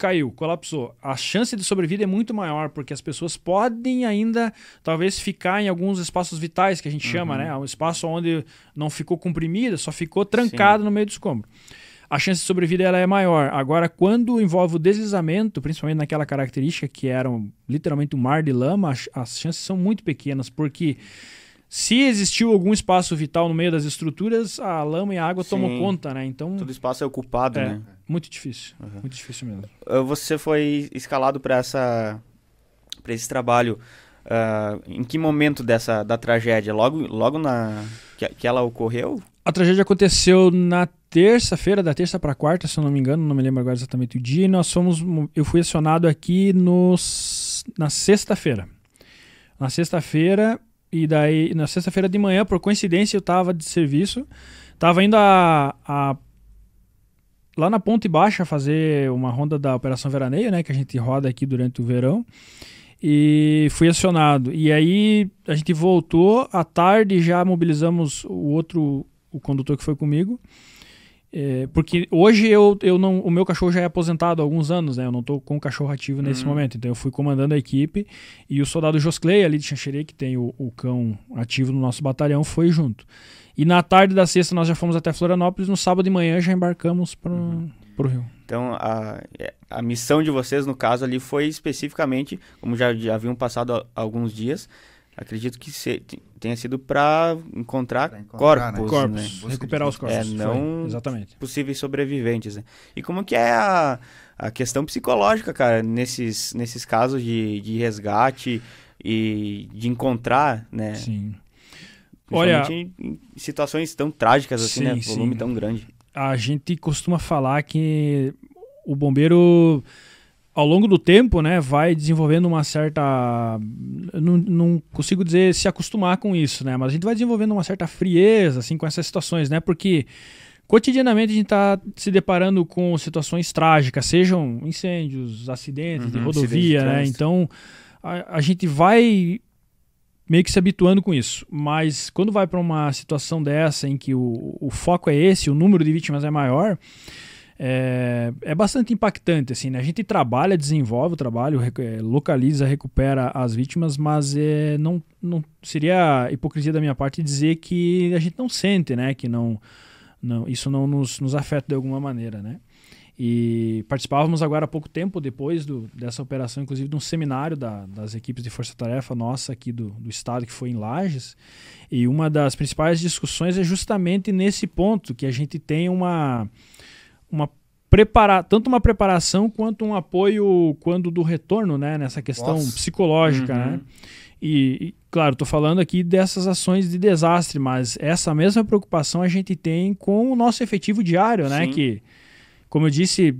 caiu, colapsou. A chance de sobrevida é muito maior, porque as pessoas podem ainda, talvez, ficar em alguns espaços vitais, que a gente uhum. chama, né? Um espaço onde não ficou comprimida, só ficou trancado Sim. no meio do escombro. A chance de sobrevida ela é maior. Agora, quando envolve o deslizamento, principalmente naquela característica que era um, literalmente um mar de lama, as, as chances são muito pequenas, porque se existiu algum espaço vital no meio das estruturas, a lama e a água Sim. tomam conta, né? Então todo espaço é ocupado, é, né? Muito difícil, uhum. muito difícil mesmo. Uh, você foi escalado para essa para esse trabalho. Uh, em que momento dessa da tragédia? Logo, logo na que, que ela ocorreu? A tragédia aconteceu na terça-feira, da terça para quarta, se eu não me engano, não me lembro agora exatamente o dia. E nós fomos, eu fui acionado aqui nos, na sexta-feira. Na sexta-feira e daí, na sexta-feira de manhã, por coincidência, eu tava de serviço. Tava indo a, a lá na Ponte Baixa fazer uma ronda da Operação Veraneio, né? Que a gente roda aqui durante o verão. E fui acionado. E aí a gente voltou à tarde, já mobilizamos o outro, o condutor que foi comigo. É, porque hoje eu, eu não, o meu cachorro já é aposentado há alguns anos, né? Eu não estou com o cachorro ativo nesse uhum. momento. Então eu fui comandando a equipe e o soldado Josclay, ali de Xanxerê, que tem o, o, cão ativo no nosso batalhão, foi junto. E na tarde da sexta nós já fomos até Florianópolis, no sábado de manhã já embarcamos para uhum. o Rio. Então a, a missão de vocês, no caso ali, foi especificamente, como já, já haviam passado alguns dias, acredito que se, tenha sido para encontrar, encontrar, corpos, né? corpos né? recuperar os corpos. É, não Exatamente. possíveis sobreviventes. Né? E como que é a, a questão psicológica, cara, nesses, nesses casos de, de resgate e de encontrar, né? Sim. Olha, em, em situações tão trágicas assim, sim, né? Volume sim. tão grande. A gente costuma falar que o bombeiro ao longo do tempo, né, vai desenvolvendo uma certa. Não, não, consigo dizer se acostumar com isso, né? Mas a gente vai desenvolvendo uma certa frieza, assim, com essas situações, né? Porque cotidianamente a gente está se deparando com situações trágicas, sejam incêndios, acidentes uhum, de rodovia, né? Então a, a gente vai meio que se habituando com isso. Mas quando vai para uma situação dessa em que o, o foco é esse, o número de vítimas é maior é, é bastante impactante. Assim, né? A gente trabalha, desenvolve o trabalho, é, localiza, recupera as vítimas, mas é, não, não seria hipocrisia da minha parte dizer que a gente não sente, né? que não, não, isso não nos, nos afeta de alguma maneira. Né? E participávamos agora há pouco tempo, depois do, dessa operação, inclusive, de um seminário da, das equipes de força-tarefa nossa aqui do, do estado, que foi em Lages. E uma das principais discussões é justamente nesse ponto, que a gente tem uma uma preparar tanto uma preparação quanto um apoio quando do retorno, né, nessa questão Nossa. psicológica, né? uhum. né? E, e claro, estou falando aqui dessas ações de desastre, mas essa mesma preocupação a gente tem com o nosso efetivo diário, né? Que, como eu disse,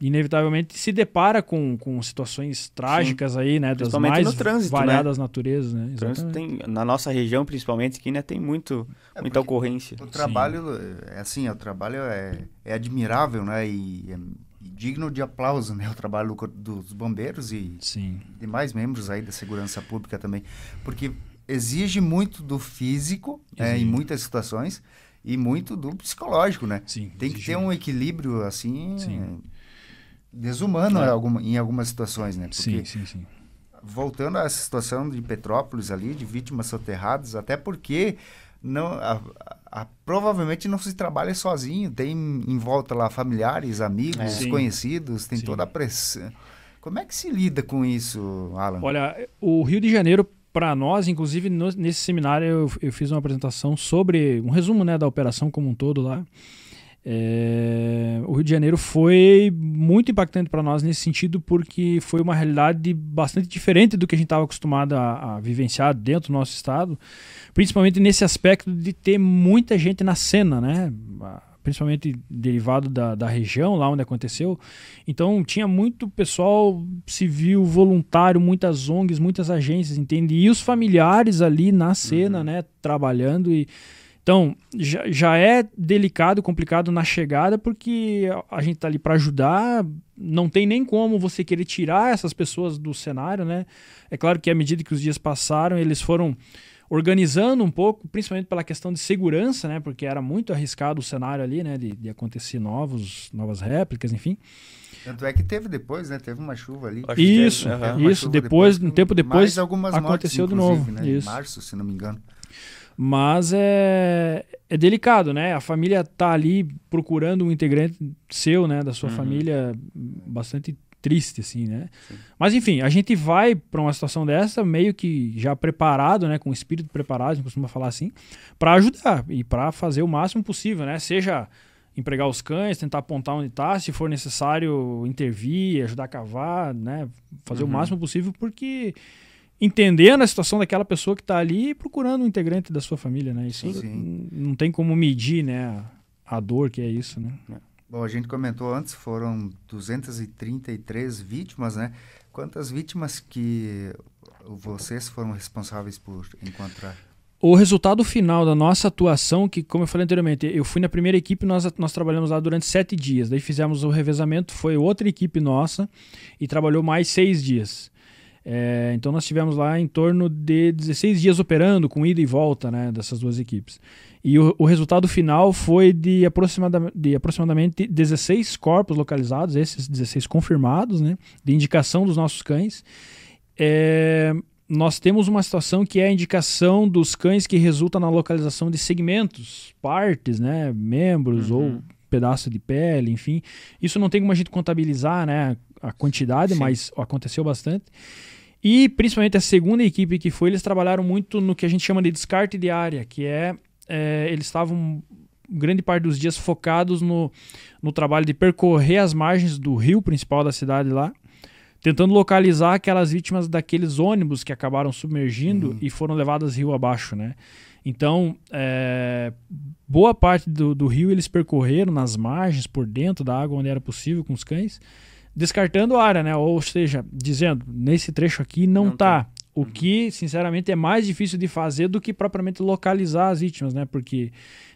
inevitavelmente se depara com, com situações trágicas Sim. aí, né? Das mais no trânsito, né? variadas né? naturezas, né? Tem, na nossa região, principalmente, aqui né, tem muito, é muita ocorrência. O trabalho, é assim, o trabalho é, é admirável, né? E é digno de aplauso, né? O trabalho dos bombeiros e Sim. demais membros aí da segurança pública também. Porque exige muito do físico, né, em muitas situações, e muito do psicológico, né? Sim, tem que ter um equilíbrio, assim... Sim desumano é. alguma, em algumas situações, né? Porque, sim, sim, sim. Voltando a essa situação de Petrópolis ali, de vítimas soterradas, até porque não, a, a, provavelmente não se trabalha sozinho, tem em volta lá familiares, amigos, é. desconhecidos, tem sim. toda a pressão. Como é que se lida com isso, Alan? Olha, o Rio de Janeiro, para nós, inclusive no, nesse seminário, eu, eu, fiz uma apresentação sobre um resumo né, da operação como um todo lá. É, o Rio de Janeiro foi muito impactante para nós nesse sentido, porque foi uma realidade bastante diferente do que a gente estava acostumado a, a, vivenciar dentro do nosso estado, principalmente nesse aspecto de ter muita gente na cena, né? Principalmente derivado da, da região, lá onde aconteceu. Então, tinha muito pessoal civil, voluntário, muitas ONGs, muitas agências, entende? E os familiares ali na cena, uhum. né? Trabalhando e então, já, já é delicado, complicado na chegada, porque a gente está ali para ajudar, não tem nem como você querer tirar essas pessoas do cenário, né? É claro que à medida que os dias passaram, eles foram organizando um pouco, principalmente pela questão de segurança, né? Porque era muito arriscado o cenário ali, né? De, de acontecer novos, novas réplicas, enfim. Tanto é que teve depois, né? Teve uma chuva ali. Isso, teve, isso. Depois, depois, um tempo depois, aconteceu de novo. Né? Isso. Em março, se não me engano. Mas é, é delicado, né? A família tá ali procurando um integrante seu, né? Da sua uhum. família, bastante triste, assim, né? Sim. Mas enfim, a gente vai para uma situação dessa meio que já preparado, né? Com o espírito preparado, a gente costuma falar assim, para ajudar e para fazer o máximo possível, né? Seja empregar os cães, tentar apontar onde está, se for necessário intervir, ajudar a cavar, né? Fazer uhum. o máximo possível, porque entendendo a situação daquela pessoa que está ali e procurando um integrante da sua família, né? Isso Sim. não tem como medir, né? A dor que é isso, né? É. Bom, a gente comentou antes, foram 233 vítimas, né? Quantas vítimas que vocês foram responsáveis por encontrar? O resultado final da nossa atuação, que como eu falei anteriormente, eu fui na primeira equipe, nós, nós trabalhamos lá durante sete dias. Daí fizemos o revezamento, foi outra equipe nossa e trabalhou mais seis dias. É, então nós tivemos lá em torno de 16 dias operando com ida e volta né, dessas duas equipes. E o, o resultado final foi de, aproximada, de aproximadamente 16 corpos localizados, esses 16 confirmados, né, de indicação dos nossos cães. É, nós temos uma situação que é a indicação dos cães que resulta na localização de segmentos, partes, né, membros uhum. ou pedaço de pele, enfim. Isso não tem como a gente contabilizar, né, a quantidade, Sim. mas aconteceu bastante. E principalmente a segunda equipe que foi, eles trabalharam muito no que a gente chama de descarte de área, que é, é eles estavam grande parte dos dias focados no, no trabalho de percorrer as margens do rio principal da cidade lá, tentando localizar aquelas vítimas daqueles ônibus que acabaram submergindo uhum. e foram levadas rio abaixo, né? Então, é, boa parte do, do rio eles percorreram nas margens, por dentro da água, onde era possível, com os cães, descartando a área, né? Ou seja, dizendo, nesse trecho aqui não, não tá. Tem. O uhum. que, sinceramente, é mais difícil de fazer do que propriamente localizar as vítimas, né? Porque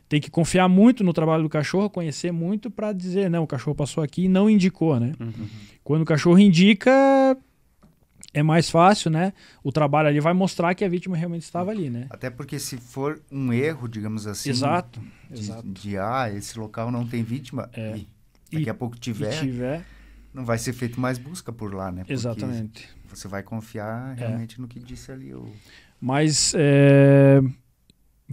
tem que confiar muito no trabalho do cachorro, conhecer muito para dizer, não, o cachorro passou aqui e não indicou, né? Uhum. Quando o cachorro indica, é mais fácil, né? O trabalho ali vai mostrar que a vítima realmente estava ali, né? Até porque se for um erro, digamos assim, exato, de, exato. de ah, esse local não tem vítima, é. e daqui e, a pouco tiver, tiver não vai ser feito mais busca por lá, né? Porque Exatamente. Você vai confiar é. realmente é. no que disse ali o. Mas, é,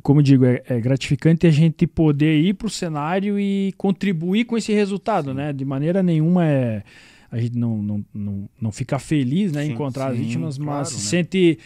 como digo, é, é, gratificante a gente poder ir para o cenário e contribuir com esse resultado, sim. né? De maneira nenhuma é a gente não, não, não, não fica feliz né, encontrar sim, as vítimas, claro, mas se né? sente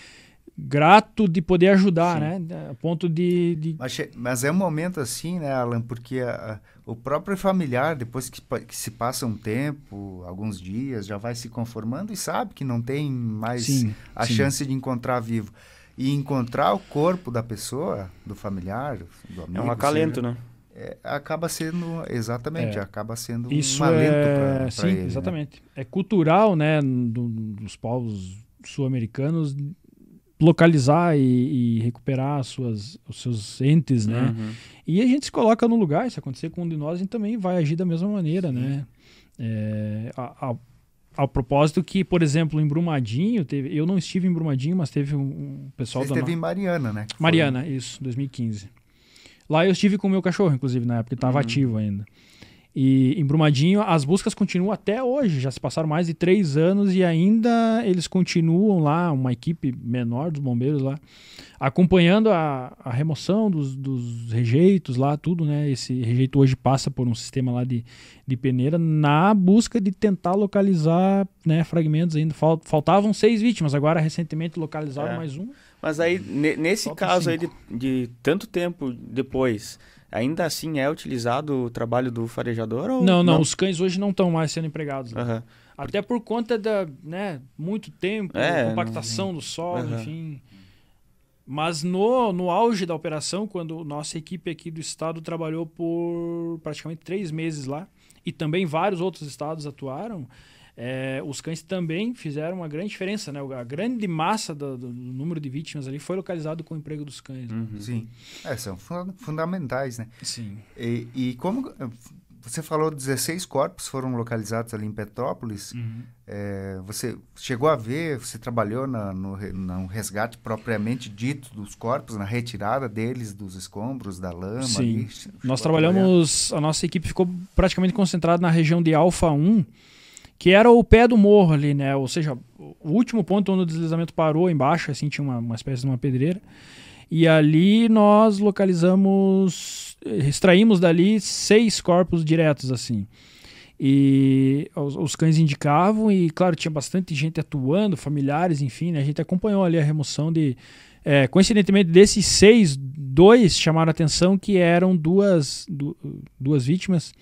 grato de poder ajudar, Sim. né? A ponto de. de... Mas, mas, é um momento assim, né, Alan? Porque a, a, o próprio familiar, depois que, que, se passa um tempo, alguns dias, já vai se conformando e sabe que não tem mais sim, a sim. chance de encontrar vivo. E encontrar o corpo da pessoa, do familiar, do amigo. É um acalento, seja, né? É, acaba sendo, exatamente, é. acaba sendo Isso um alento é... para Sim, ele, né? exatamente. Né? É cultural, né, do, dos povos sul-americanos localizar e, e, recuperar suas, os seus entes, né? Uhum. E a gente se coloca no lugar, se acontecer com um de nós, a gente também vai agir da mesma maneira, Sim. né? É, a, a, ao propósito que, por exemplo, em Brumadinho, teve, eu não estive em Brumadinho, mas teve um, um pessoal Você da... esteve no... em Mariana, né? Mariana, Foi... isso, 2015. Lá eu estive com o meu cachorro, inclusive, na época, estava uhum. ativo ainda. E em Brumadinho, as buscas continuam até hoje. Já se passaram mais de três anos e ainda eles continuam lá, uma equipe menor dos bombeiros lá, acompanhando a, a remoção dos, dos, rejeitos lá, tudo, né? Esse rejeito hoje passa por um sistema lá de, de peneira na busca de tentar localizar né, fragmentos ainda. Faltavam seis vítimas, agora recentemente localizaram é. mais um. Mas aí, nesse caso aí de, de tanto tempo depois ainda assim é utilizado o trabalho do farejador? Ou não, não, os cães hoje não estão mais sendo empregados. Aham. Até por conta da, né, muito tempo, É, compactação do solo, Aham. enfim. Mas no, no auge da operação, quando nossa equipe aqui do estado trabalhou por praticamente três meses lá, e também vários outros estados atuaram, é, os cães também fizeram uma grande diferença, né? A grande massa do, do número de vítimas ali foi localizado com o emprego dos cães. né? Uhum. Sim. É, são fun- fundamentais, né? Sim. E, e como eh, você falou, 16 corpos foram localizados ali em Petrópolis. Uhum. É, você chegou a ver, você trabalhou na, no, no resgate propriamente dito dos corpos, na retirada deles dos escombros, da lama Sim. ali? Nós a trabalhamos, a nossa equipe ficou praticamente concentrada na região de Alfa 1, que era o pé do morro ali, né? Ou seja, o último ponto onde o deslizamento parou embaixo, assim, tinha uma, uma espécie de uma pedreira. E ali nós localizamos, extraímos dali seis corpos diretos, assim. E os, os cães indicavam, e claro, tinha bastante gente atuando, familiares, enfim, né? A gente acompanhou ali a remoção de. é, coincidentemente, desses seis, dois chamaram a atenção que eram duas, du- duas vítimas,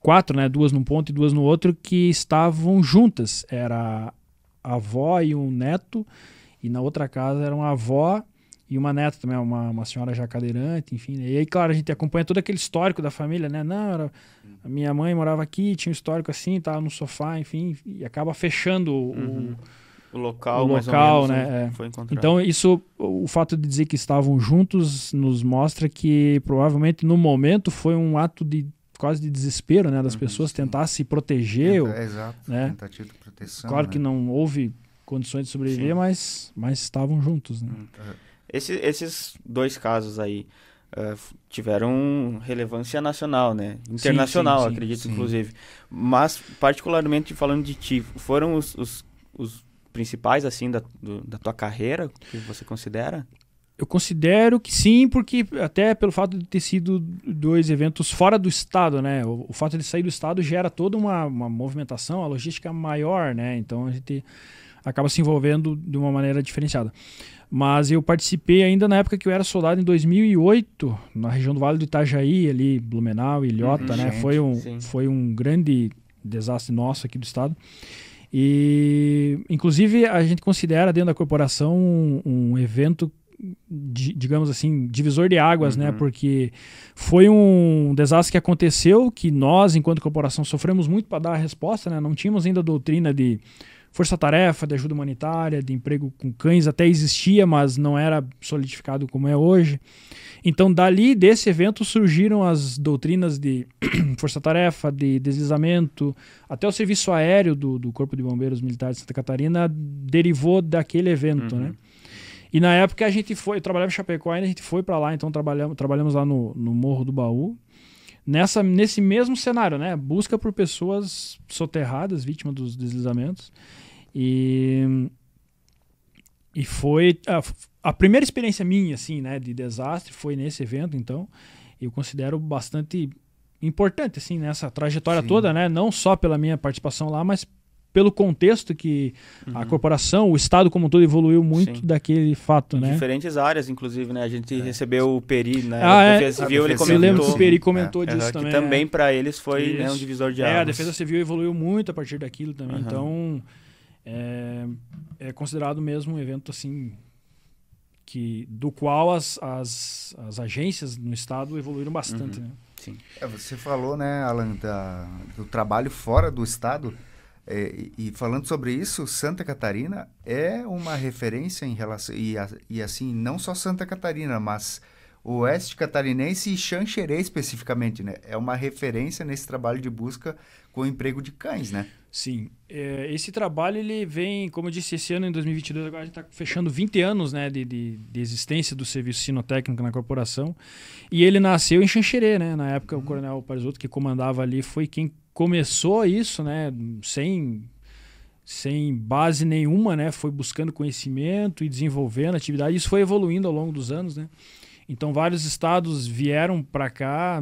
quatro, né? Duas num ponto e duas no outro, que estavam juntas. Era a avó e um neto, e na outra casa era uma avó e uma neta também, uma, uma senhora já cadeirante, enfim. né? E aí, claro, a gente acompanha todo aquele histórico da família, né? Não, era, a minha mãe morava aqui, tinha um histórico assim, tava no sofá, enfim, e acaba fechando o- Uhum. O local, O local, menos, né, onde é. Então, isso, o fato de dizer que estavam juntos nos mostra que provavelmente no momento foi um ato de quase de desespero, né, das Uhum, pessoas sim. tentar se proteger. Tenta- é, exato, né? tentativa de proteção. claro né? que não houve condições de sobreviver, Sim. mas, mas estavam juntos, né? Hum. Esse- esses dois casos aí f- tiveram relevância nacional, né? Internacional, sim, sim, acredito, sim. inclusive. Mas, particularmente falando de ti, foram os, os, os principais, assim, da, do- da tua carreira, que você considera? Eu considero que sim, porque até pelo fato de ter sido dois eventos fora do estado, né? O, o fato de sair do estado gera toda uma, uma movimentação, a logística maior, né? Então a gente acaba se envolvendo de uma maneira diferenciada. Mas eu participei ainda na época que eu era soldado em 2008, na região do Vale do Itajaí, ali Blumenau, Ilhota, Uhum, né? gente, Foi um, sim. foi um grande desastre nosso aqui do estado. E, inclusive, a gente considera dentro da corporação um, um evento, digamos assim, divisor de águas, né? Uhum. Porque foi um desastre que aconteceu, que nós, enquanto corporação, sofremos muito para dar a resposta, né? Não tínhamos ainda a doutrina de força-tarefa, de ajuda humanitária, de emprego com cães, até existia, mas não era solidificado como é hoje. Então, dali, desse evento, surgiram as doutrinas de [clears throat] força-tarefa, de deslizamento, até o serviço aéreo do, do Corpo de Bombeiros Militares de Santa Catarina derivou daquele evento, Uhum. né? E na época a gente foi, eu trabalhava em Chapecó ainda, a gente foi para lá, então trabalhamos, trabalhamos lá no, no Morro do Baú. Nessa, nesse mesmo cenário, né? Busca por pessoas soterradas, vítimas dos deslizamentos. E, e foi a, a primeira experiência minha, assim, né, de desastre foi nesse evento, então eu considero bastante importante, assim, nessa trajetória Sim. toda, né? Não só pela minha participação lá, mas pelo contexto que a Uhum. corporação, o Estado como um todo evoluiu muito Sim. daquele fato, Em né? diferentes áreas, inclusive, né? A gente recebeu o Peri, né? Ah, da é. Defesa Civil, A ele Defesa Eu lembro comentou. o Peri comentou Aham, disso também. também é. para eles foi né, um divisor de É, águas. a Defesa Civil evoluiu muito a partir daquilo também. Aham. Então, é, é considerado mesmo um evento assim que do qual as, as, as agências no estado evoluíram bastante, Uhum. né? Sim. É, você falou, né, Alan, da- do trabalho fora do estado. É, e, falando sobre isso, Santa Catarina é uma referência em relação. E, a- e assim, não só Santa Catarina, mas o oeste catarinense e Xanxerê especificamente, né? É uma referência nesse trabalho de busca com o emprego de cães, né? Sim, é, esse trabalho ele vem, como eu disse, esse ano em 2022 agora a gente está fechando 20 anos né, de, de, de existência do serviço sinotécnico na corporação e ele nasceu em Xanxerê, né? Na época o coronel Parisotto que comandava ali foi quem começou isso, né? Sem sem base nenhuma, né? Foi buscando conhecimento e desenvolvendo atividade. Isso foi evoluindo ao longo dos anos, né? Então vários estados vieram para cá,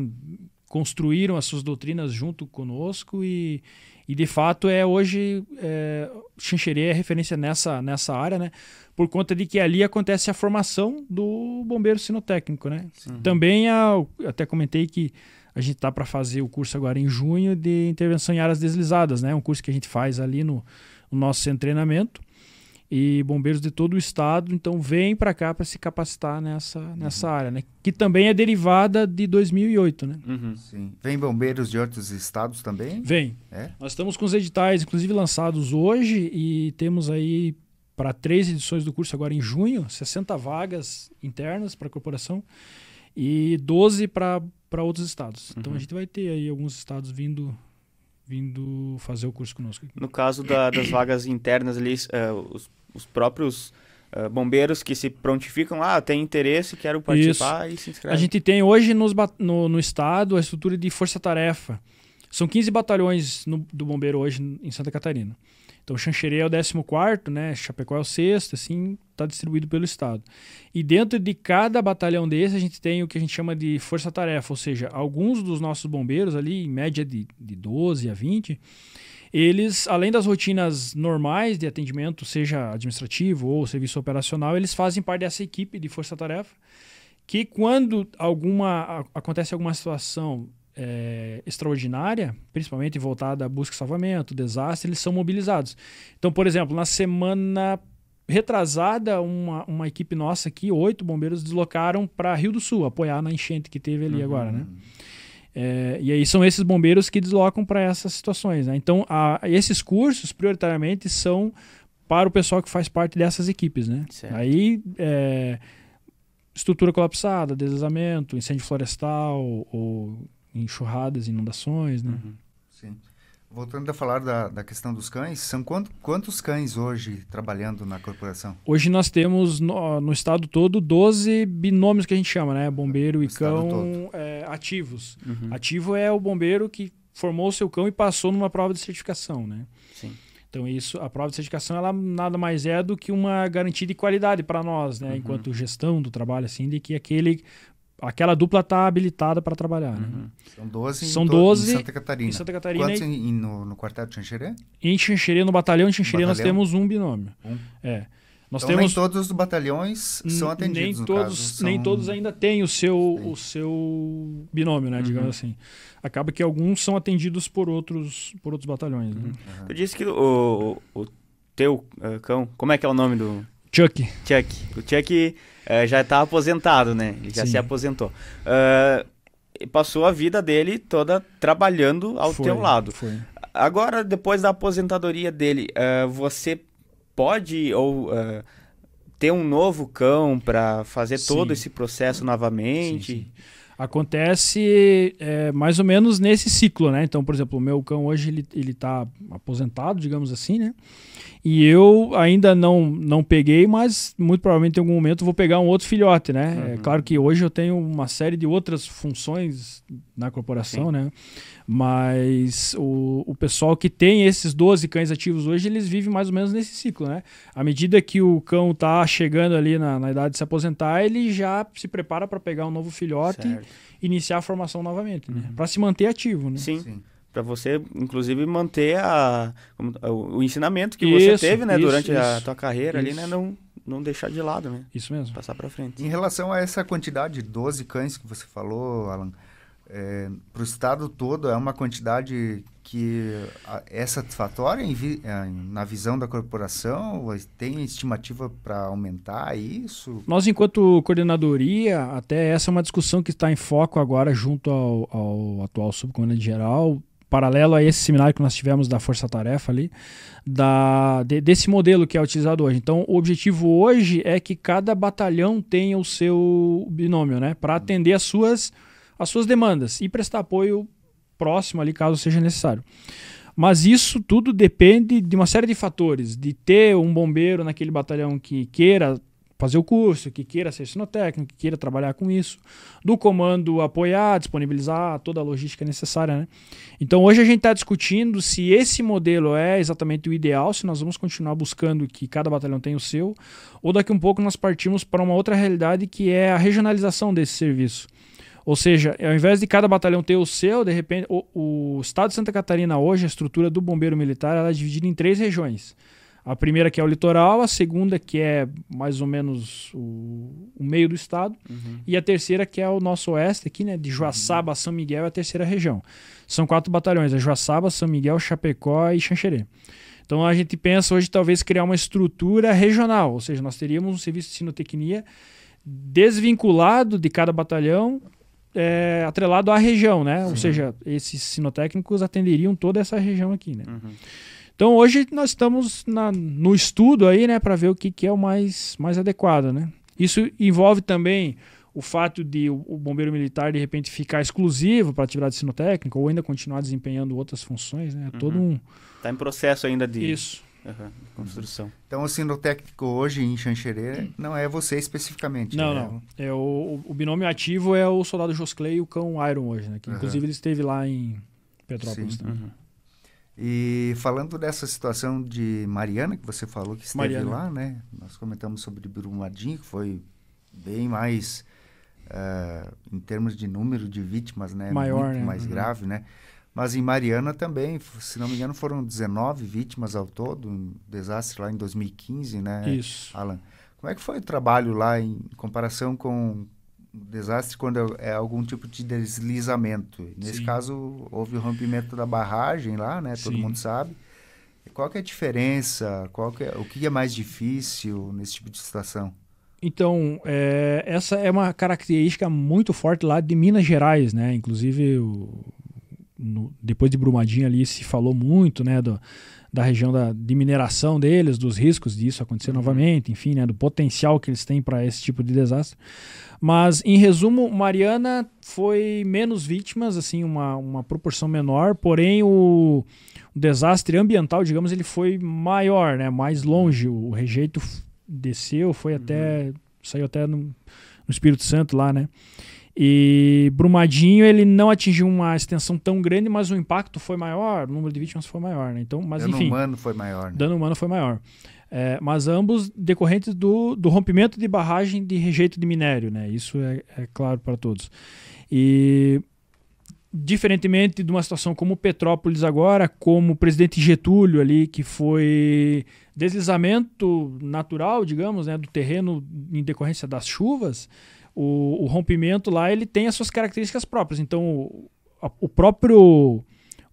construíram as suas doutrinas junto conosco e E de fato é hoje é, Xanxerê é referência nessa, nessa área, né? Por conta de que ali acontece a formação do bombeiro sinotécnico, né? Também a, até comentei que a gente tá para fazer o curso agora em junho de intervenção em áreas deslizadas, né? Um curso que a gente faz ali no, no nosso centro de treinamento e bombeiros de todo o estado então vêm para cá para se capacitar nessa, nessa uhum. área, né? Que também é derivada de 2008, né? Uhum. Sim. Vem bombeiros de outros estados também? Vem. É? Nós estamos com os editais, inclusive lançados hoje e temos aí para três edições do curso agora em junho, 60 vagas internas para a corporação e 12 para outros estados. Então a uhum. gente vai ter aí alguns estados vindo vindo fazer o curso conosco. No caso da, das vagas internas ali, uh, os os próprios uh, bombeiros que se prontificam, ah, tem interesse, quero participar Isso. e se inscreve. A gente tem hoje nos, no, no estado a estrutura de força-tarefa. São 15 batalhões no, do bombeiro hoje em Santa Catarina. Então, Xanxerê é o 14, né? Chapecó é o sexto, assim, está distribuído pelo estado. E dentro de cada batalhão desse, a gente tem o que a gente chama de força-tarefa, ou seja, alguns dos nossos bombeiros ali, em média de, de 12 a 20, eles, além das rotinas normais de atendimento, seja administrativo ou serviço operacional, eles fazem parte dessa equipe de força-tarefa, que quando alguma acontece alguma situação é, extraordinária, principalmente voltada à busca e salvamento, desastre, eles são mobilizados. Então, por exemplo, na semana retrasada, uma, uma equipe nossa aqui, oito bombeiros, deslocaram para Rio do Sul, apoiar na enchente que teve ali uhum. agora, né? É, e aí são esses bombeiros que deslocam para essas situações. Né? Então, a, esses cursos, prioritariamente, são para o pessoal que faz parte dessas equipes. Né? Aí, é, estrutura colapsada, deslizamento, incêndio florestal, ou enxurradas, inundações. Né? Uhum. Sim. Voltando a falar da, da questão dos cães, são quantos, quantos cães hoje trabalhando na corporação? Hoje nós temos no, no estado todo 12 binômios que a gente chama, né? Bombeiro no e cão é, ativos. Uhum. Ativo é o bombeiro que formou o seu cão e passou numa prova de certificação, né? Sim. Então isso, a prova de certificação, ela nada mais é do que uma garantia de qualidade para nós, né? Uhum. Enquanto gestão do trabalho, assim, de que aquele aquela dupla está habilitada para trabalhar. Né? Uhum. Né? São 12, São 12 em Santa Catarina. Em Santa Catarina. Quantos em, no, no quartel de Xanxerê? Em Xanxerê, no batalhão de Xanxerê, nós temos um binômio. Um? É. Nós então, temos... nem todos os batalhões são atendidos, nem todos, caso, são... Nem todos ainda têm o seu, o seu binômio, né, uhum. digamos assim. Acaba que alguns são atendidos por outros, por outros batalhões. Né? Uhum. Tu disse que o, o, o teu uh, cão, como é que é o nome do... Chuck. Chuck. O Chuck uh, já está aposentado, né? Ele já Sim. se aposentou. Uh, passou a vida dele toda trabalhando ao foi, teu lado. Foi. Agora, depois da aposentadoria dele, uh, você pode ou ter um novo cão para fazer sim. todo esse processo novamente? Sim, sim. Acontece é, mais ou menos nesse ciclo, né? Então, por exemplo, o meu cão hoje ele, ele tá aposentado, digamos assim, né? E eu ainda não, não peguei, mas muito provavelmente em algum momento vou pegar um outro filhote, né? É uhum. É claro que hoje eu tenho uma série de outras funções na corporação, Sim. né? Mas o, o pessoal que tem esses 12 cães ativos hoje, eles vivem mais ou menos nesse ciclo, né? À medida que o cão tá chegando ali na, na idade de se aposentar, ele já se prepara para pegar um novo filhote certo. e iniciar a formação novamente, né? Uhum. Para se manter ativo, né? Sim. Sim para você, inclusive, manter a, o ensinamento que isso, você teve, né, isso, durante isso, a tua carreira ali, né, não, não deixar de lado, né? Isso mesmo. Passar para frente. Em relação a essa quantidade, 12 cães que você falou, Alan, é, para o estado todo é uma quantidade que é satisfatória em vi, é, na visão da corporação? Tem estimativa para aumentar isso? Nós, enquanto coordenadoria, até essa é uma discussão que está em foco agora junto ao, ao atual subcomandante geral, paralelo a esse seminário que nós tivemos da Força Tarefa ali, da, de, desse modelo que é utilizado hoje. Então, o objetivo hoje é que cada batalhão tenha o seu binômio, né, para atender as suas, as suas demandas e prestar apoio próximo ali, caso seja necessário. Mas isso tudo depende de uma série de fatores, de ter um bombeiro naquele batalhão que queira fazer o curso, que queira ser sinotécnico, que queira trabalhar com isso, do comando apoiar, disponibilizar toda a logística necessária. Né? Então hoje a gente está discutindo se esse modelo é exatamente o ideal, se nós vamos continuar buscando que cada batalhão tenha o seu, ou daqui um pouco nós partimos para uma outra realidade que é a regionalização desse serviço. Ou seja, ao invés de cada batalhão ter o seu, de repente, o, o estado de Santa Catarina hoje, a estrutura do bombeiro militar, ela é dividida em três regiões. A primeira que é o litoral, a segunda que é mais ou menos o, o meio do estado, uhum. e a terceira que é o nosso oeste aqui, né, de Joaçaba a São Miguel, é a terceira região. São quatro batalhões, é Joaçaba, São Miguel, Chapecó e Xanxerê. Então a gente pensa hoje talvez criar uma estrutura regional, ou seja, nós teríamos um serviço de sinotecnia desvinculado de cada batalhão, é, atrelado à região, né? Sim. Ou seja, esses sinotécnicos atenderiam toda essa região aqui, né? Uhum. Então hoje nós estamos na, no estudo aí, né, para ver o que, que é o mais, mais adequado, né? Isso envolve também o fato de o, o bombeiro militar de repente ficar exclusivo para atividade sinotécnica ou ainda continuar desempenhando outras funções, né? Uhum. Todo um Está em processo ainda de, Isso. Uhum, construção. Então, o sinotécnico hoje em Xanxerê não é você especificamente. Não, né? não. É o, o binômio ativo é o soldado Josclay e o cão Iron hoje, né? Que, uhum. Inclusive ele esteve lá em Petrópolis Sim. também. Uhum. E falando dessa situação de Mariana, que você falou que esteve Mariana. lá, né? Nós comentamos sobre Brumadinho, que foi bem mais, uh, em termos de número de vítimas, né? Maior, Muito né? mais uhum. grave, né? Mas em Mariana também, se não me engano, foram 19 vítimas ao todo, um desastre lá em 2015, né, Isso. Alan? Como é que foi o trabalho lá em comparação com desastre quando é algum tipo de deslizamento? Nesse Sim. caso, houve o rompimento da barragem lá, né? Todo Sim. mundo sabe. Qual que é a diferença? Qual que é, o que é mais difícil nesse tipo de situação? Então, é, essa é uma característica muito forte lá de Minas Gerais, né? Inclusive, o, no, depois de Brumadinho ali se falou muito, né, do, da região da, de mineração deles, dos riscos disso acontecer uhum. novamente, enfim, né, do potencial que eles têm para esse tipo de desastre. Mas, em resumo, Mariana foi menos vítimas, assim, uma, uma proporção menor, porém o, o desastre ambiental, digamos, ele foi maior, né, mais longe. O, o rejeito desceu, foi uhum. até, saiu até no, no Espírito Santo lá, né. E Brumadinho ele não atingiu uma extensão tão grande, mas o impacto foi maior, o número de vítimas foi maior, né? Então, mas dano enfim, humano foi maior. Né? Dano humano foi maior. É, mas ambos decorrentes do, do rompimento de barragem de rejeito de minério, né? Isso é, é claro para todos. E diferentemente de uma situação como Petrópolis agora, como o presidente Getúlio ali, que foi deslizamento natural, digamos, né, do terreno em decorrência das chuvas, o, o, rompimento lá ele tem as suas características próprias. Então, o, a, o, próprio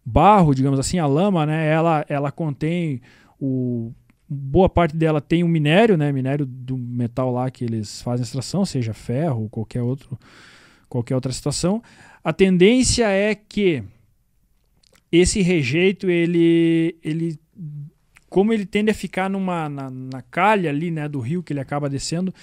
barro, digamos assim, a lama, né, ela, ela contém o boa parte dela tem o um minério, né, minério do metal lá que eles fazem extração, seja ferro ou qualquer outro qualquer outra situação. A tendência é que esse rejeito ele ele como ele tende a ficar numa, na, na calha ali né, do rio que ele acaba descendo,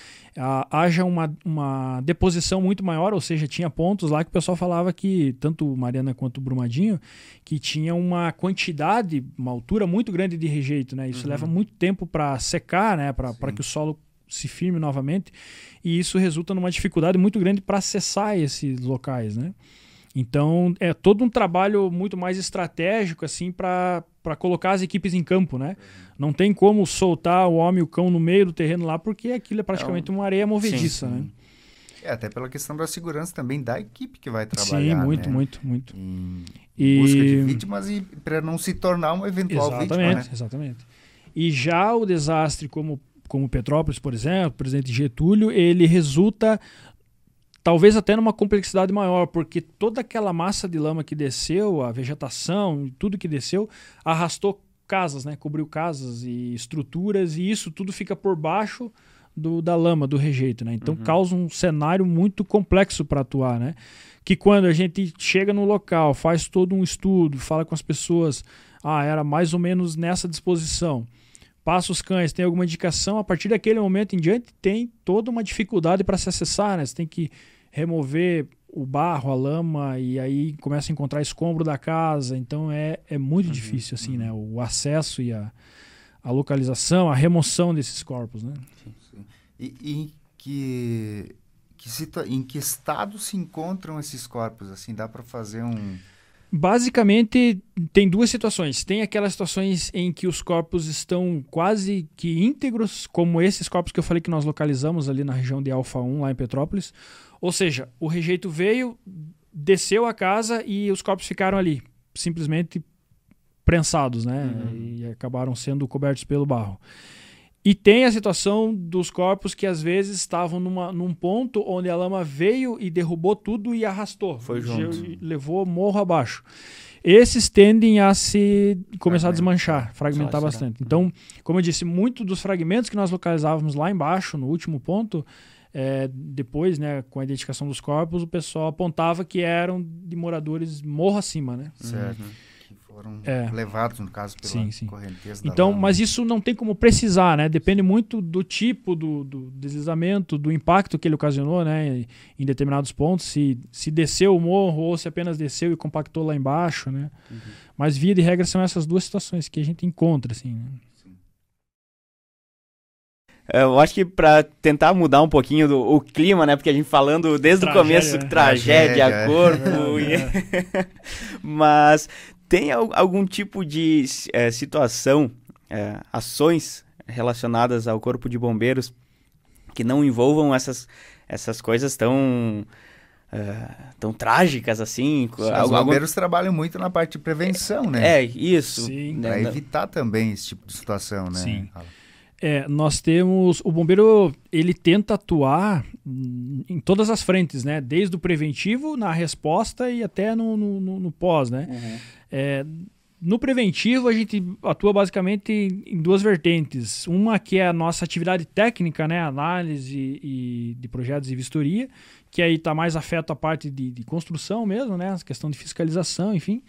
haja uma, uma deposição muito maior, ou seja, tinha pontos lá que o pessoal falava que, tanto Mariana quanto Brumadinho, que tinha uma quantidade, uma altura muito grande de rejeito. Né? Isso uhum. leva muito tempo para secar, né, para que o solo se firme novamente, e isso resulta numa dificuldade muito grande para acessar esses locais. Né? Então é todo um trabalho muito mais estratégico assim para colocar as equipes em campo, né? Não tem como soltar o homem e o cão no meio do terreno lá porque aquilo é praticamente uma areia movediça, sim, sim. né? É, até pela questão da segurança também da equipe que vai trabalhar. Sim, muito, né? muito, muito. Em e... busca de vítimas e para não se tornar uma eventual exatamente, vítima. Né? Exatamente. E já o desastre como, como Petrópolis, por exemplo, o presidente Getúlio, ele resulta Talvez até numa complexidade maior, porque toda aquela massa de lama que desceu, a vegetação, tudo que desceu, arrastou casas, né? Cobriu casas e estruturas, e isso tudo fica por baixo do, da lama, do rejeito, né? Então uhum. causa um cenário muito complexo para atuar, né? Que quando a gente chega no local, faz todo um estudo, fala com as pessoas, ah, era mais ou menos nessa disposição passa os cães, tem alguma indicação, a partir daquele momento em diante tem toda uma dificuldade para se acessar, né? Você tem que remover o barro, a lama, e aí começa a encontrar escombro da casa. Então é, é muito uhum, difícil, assim, né? uhum. né? O acesso e a, a localização, a remoção desses corpos, né? Sim, sim. E, e que, que situa em que estado se encontram esses corpos? Assim, dá para fazer um Basicamente, tem duas situações. Tem aquelas situações em que os corpos estão quase que íntegros, como esses corpos que eu falei que nós localizamos ali na região de Alfa 1, lá em Petrópolis. Ou seja, o rejeito veio, desceu a casa e os corpos ficaram ali, simplesmente prensados, né? Uhum. E acabaram sendo cobertos pelo barro. E tem a situação dos corpos que às vezes estavam numa, num ponto onde a lama veio e derrubou tudo e arrastou. Foi junto. Levou morro abaixo. Esses tendem a se começar a desmanchar, fragmentar Só bastante. Será? Então, como eu disse, muito dos fragmentos que nós localizávamos lá embaixo, no último ponto, é, depois, né, com a identificação dos corpos, o pessoal apontava que eram de moradores morro acima, né? Certo. Uhum foram é. levados, no caso, pela sim, sim. correnteza. Então, mas isso não tem como precisar, né? Depende muito do tipo do, do, deslizamento, do impacto que ele ocasionou, né? Em determinados pontos, se, se desceu o morro ou se apenas desceu e compactou lá embaixo, né? Uhum. Mas via de regra são essas duas situações que a gente encontra, assim. Né? É, eu acho que para tentar mudar um pouquinho do, o clima, né? Porque a gente falando desde tragédia, o começo, né? tragédia, tragédia corpo. É, [laughs] [laughs] Mas tem algum tipo de é, situação, é, ações relacionadas ao corpo de bombeiros que não envolvam essas, essas coisas tão Uh, tão trágicas assim. Sim, os bombeiros trabalham muito na parte de prevenção, é, né? É, isso. Né, Para evitar também esse tipo de situação, né? Sim. É, nós temos. O bombeiro ele tenta atuar em todas as frentes, né? Desde o preventivo, na resposta e até no, no, no pós, né? Uhum. É, no preventivo, a gente atua basicamente em duas vertentes. Uma que é a nossa atividade técnica, né? Análise e, de projetos e vistoria, que aí está mais afeto a parte de, de construção mesmo, né? A questão de fiscalização, enfim.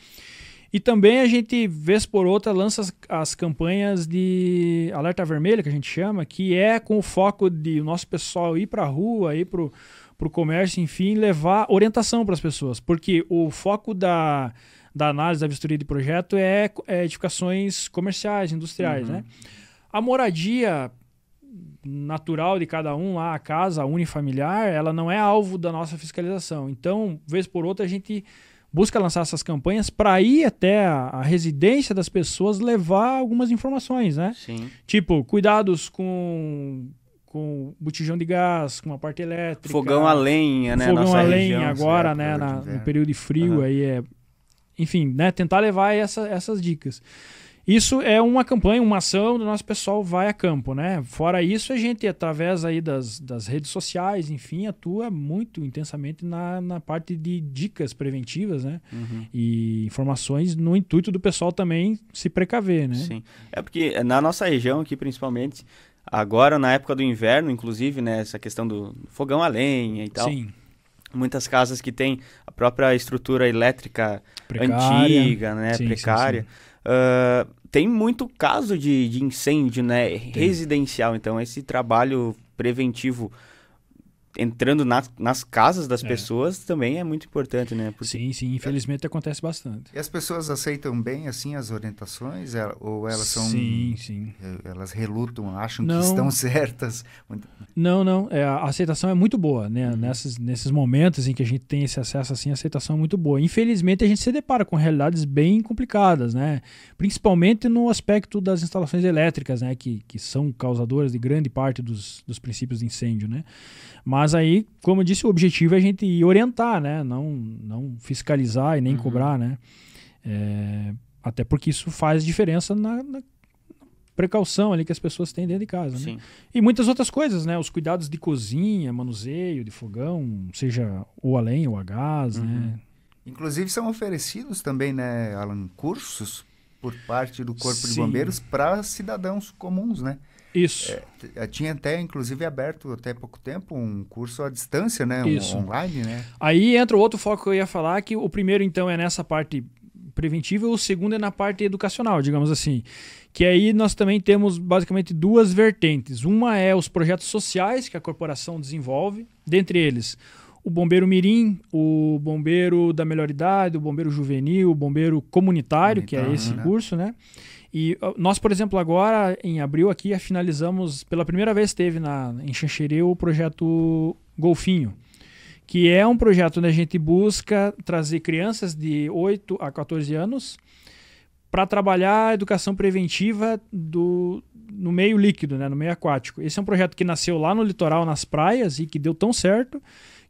E também a gente, vez por outra, lança as, as, campanhas de alerta vermelho, que a gente chama, que é com o foco de o nosso pessoal ir para a rua, ir para o comércio, enfim, levar orientação para as pessoas. Porque o foco da, da análise da vistoria de projeto é, é edificações comerciais, industriais, uhum. né? A moradia natural de cada um lá, a casa unifamiliar, ela não é alvo da nossa fiscalização. Então, vez por outra, a gente busca lançar essas campanhas para ir até a, a, residência das pessoas levar algumas informações, né? Sim. Tipo, cuidados com com botijão de gás, com a parte elétrica. Fogão a lenha, né? Fogão a lenha região, agora, né? Na, no período de frio, uhum. aí é... Enfim, né? Tentar levar essa, essas dicas. Isso é uma campanha, uma ação do nosso pessoal vai a campo, né? Fora isso, a gente, através aí das, das redes sociais, enfim, atua muito intensamente na, na parte de dicas preventivas, né? Uhum. E informações no intuito do pessoal também se precaver, né? Sim. É porque na nossa região aqui, principalmente, agora na época do inverno, inclusive, né? Essa questão do fogão a lenha e tal. Sim muitas casas que têm a própria estrutura elétrica precária. antiga, né, sim, precária. Sim, sim. Uh, tem muito caso de, de incêndio né, residencial, então esse trabalho preventivo entrando nas, nas casas das é. pessoas também é muito importante, né? Porque... Sim, sim, infelizmente acontece bastante. E as pessoas aceitam bem, assim, as orientações? É, ou elas são... Sim, sim. É, elas relutam, acham não, que estão [laughs] certas? Não, não, é, a aceitação é muito boa, né? Uhum. Nesses, nesses momentos em que a gente tem esse acesso, assim, a aceitação é muito boa. Infelizmente, a gente se depara com realidades bem complicadas, né? Principalmente no aspecto das instalações elétricas, né? Que, que são causadoras de grande parte dos, dos princípios de incêndio, né? Mas aí, como eu disse, o objetivo é a gente ir orientar, né? Não, não fiscalizar e nem uhum. cobrar, né? É, até porque isso faz diferença na, na, precaução ali que as pessoas têm dentro de casa, né? E muitas outras coisas, né? Os cuidados de cozinha, manuseio de fogão, seja ou a lenha ou a gás, né? uhum. né? Inclusive são oferecidos também, né, Alan, cursos por parte do Corpo Sim. de Bombeiros para cidadãos comuns, né? Isso. É, tinha até, inclusive, aberto até pouco tempo um curso à distância, né? Isso. Um, online, né? Aí entra o outro foco que eu ia falar, que o primeiro, então, é nessa parte preventiva, o segundo é na parte educacional, digamos assim. Que aí nós também temos basicamente duas vertentes. Uma é os projetos sociais que a corporação desenvolve, dentre eles o bombeiro mirim, o bombeiro da melhor idade, o bombeiro juvenil, o bombeiro comunitário, que é esse né? curso, né? E nós, por exemplo, agora, em abril aqui, finalizamos, pela primeira vez teve na, em Xanxerê o projeto Golfinho, que é um projeto onde a gente busca trazer crianças de 8 a 14 anos para trabalhar a educação preventiva do, no meio líquido, né, no meio aquático. Esse é um projeto que nasceu lá no litoral, nas praias, e que deu tão certo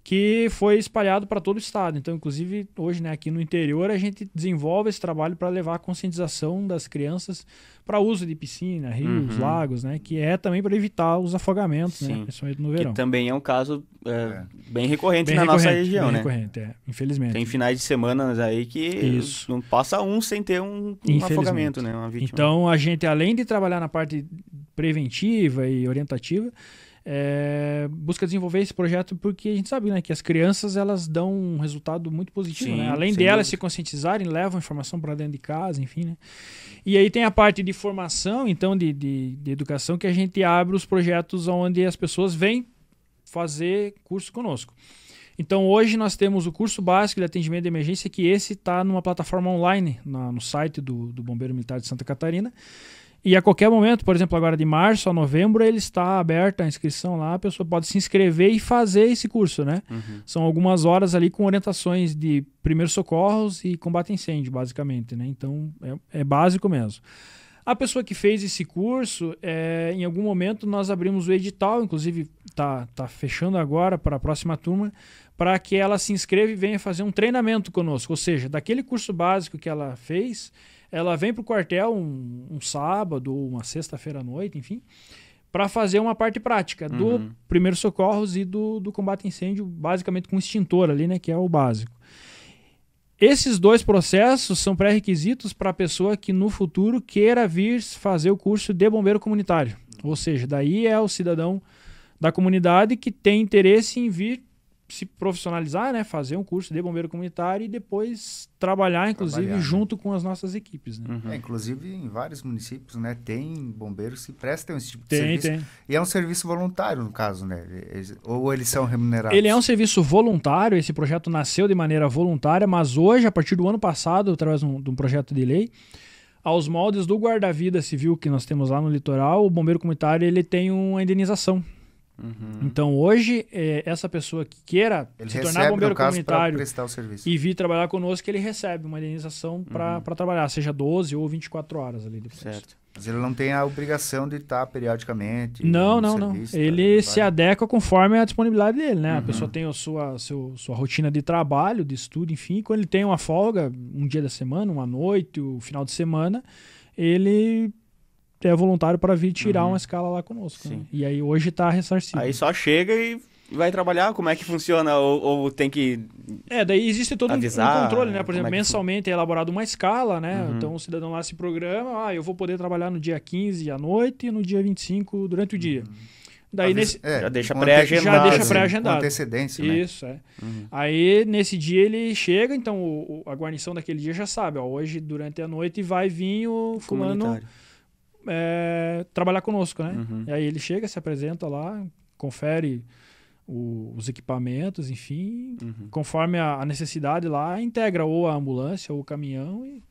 que foi espalhado para todo o estado. Então, inclusive, hoje, né, aqui no interior, a gente desenvolve esse trabalho para levar a conscientização das crianças para uso de piscina, rios, uhum. lagos, né, que é também para evitar os afogamentos, né, Sim. né, principalmente no verão. Que também é um caso é, é. bem recorrente bem na recorrente, nossa região, bem né? recorrente, é, infelizmente. Tem finais de semana aí que Isso. não passa um sem ter um, um afogamento, né, uma vítima. Então, a gente, além de trabalhar na parte preventiva e orientativa, é, busca desenvolver esse projeto porque a gente sabe né, que as crianças elas dão um resultado muito positivo. Sim, né? Além delas se conscientizarem, levam informação para dentro de casa, enfim. Né? E aí tem a parte de formação, então, de, de, de educação, que a gente abre os projetos onde as pessoas vêm fazer curso conosco. Então hoje nós temos o curso básico de atendimento de emergência, que esse está numa plataforma online na, no site do, do Bombeiro Militar de Santa Catarina. E a qualquer momento, por exemplo, agora de março a novembro, ele está aberta a inscrição lá, a pessoa pode se inscrever e fazer esse curso, né? Uhum. São algumas horas ali com orientações de primeiros socorros e combate a incêndio, basicamente, né? Então, é, é básico mesmo. A pessoa que fez esse curso, é, em algum momento nós abrimos o edital, inclusive tá, tá fechando agora para a próxima turma, para que ela se inscreva e venha fazer um treinamento conosco. Ou seja, daquele curso básico que ela fez, ela vem para o quartel um, um, sábado ou uma sexta-feira à noite, enfim, para fazer uma parte prática do uhum. primeiro socorros e do, do combate a incêndio, basicamente com extintor ali, né, que é o básico. Esses dois processos são pré-requisitos para a pessoa que no futuro queira vir fazer o curso de bombeiro comunitário. Ou seja, daí é o cidadão da comunidade que tem interesse em vir se profissionalizar, né, fazer um curso de bombeiro comunitário e depois trabalhar, inclusive, trabalhar, né? junto com as nossas equipes. Né? Uhum. É, inclusive, em vários municípios, né, tem bombeiros que prestam esse tipo de tem, serviço. Tem. E é um serviço voluntário, no caso, né? Ou eles são remunerados? Ele é um serviço voluntário, esse projeto nasceu de maneira voluntária, mas hoje, a partir do ano passado, através de um, de um projeto de lei, aos moldes do guarda-vida civil que nós temos lá no litoral, o bombeiro comunitário ele tem uma indenização Uhum. Então hoje, é, essa pessoa que queira ele se tornar bombeiro comunitário e vir trabalhar conosco, ele recebe uma indenização para uhum. trabalhar, seja 12 ou 24 horas ali depois. Certo. Mas ele não tem a obrigação de estar periodicamente. Não, não, serviço, não. Ele se adequa conforme a disponibilidade dele, né? Uhum. A pessoa tem a sua, seu, sua rotina de trabalho, de estudo, enfim. Quando ele tem uma folga, um dia da semana, uma noite, o final de semana, ele é voluntário para vir tirar uhum. uma escala lá conosco. Né? E aí hoje está ressarcido. Aí só chega e vai trabalhar? Como é que funciona? Ou, ou tem que. É, daí existe todo avisar, um controle, né? Por exemplo, é mensalmente é elaborada uma escala, né? Uhum. Então o cidadão lá se programa, ah, eu vou poder trabalhar no dia 15 à noite e no dia 25 durante o dia. Uhum. Daí nesse. É, já deixa pré-agendado. Já deixa pré-agendado. antecedência, né? Isso, é. Uhum. Aí nesse dia ele chega, então o, a guarnição daquele dia já sabe, ó, hoje durante a noite vai vir o fulano é, trabalhar conosco, né? Uhum. E aí ele chega, se apresenta lá, confere o, os equipamentos, enfim, uhum. conforme a, a, necessidade lá, integra ou a ambulância ou o caminhão e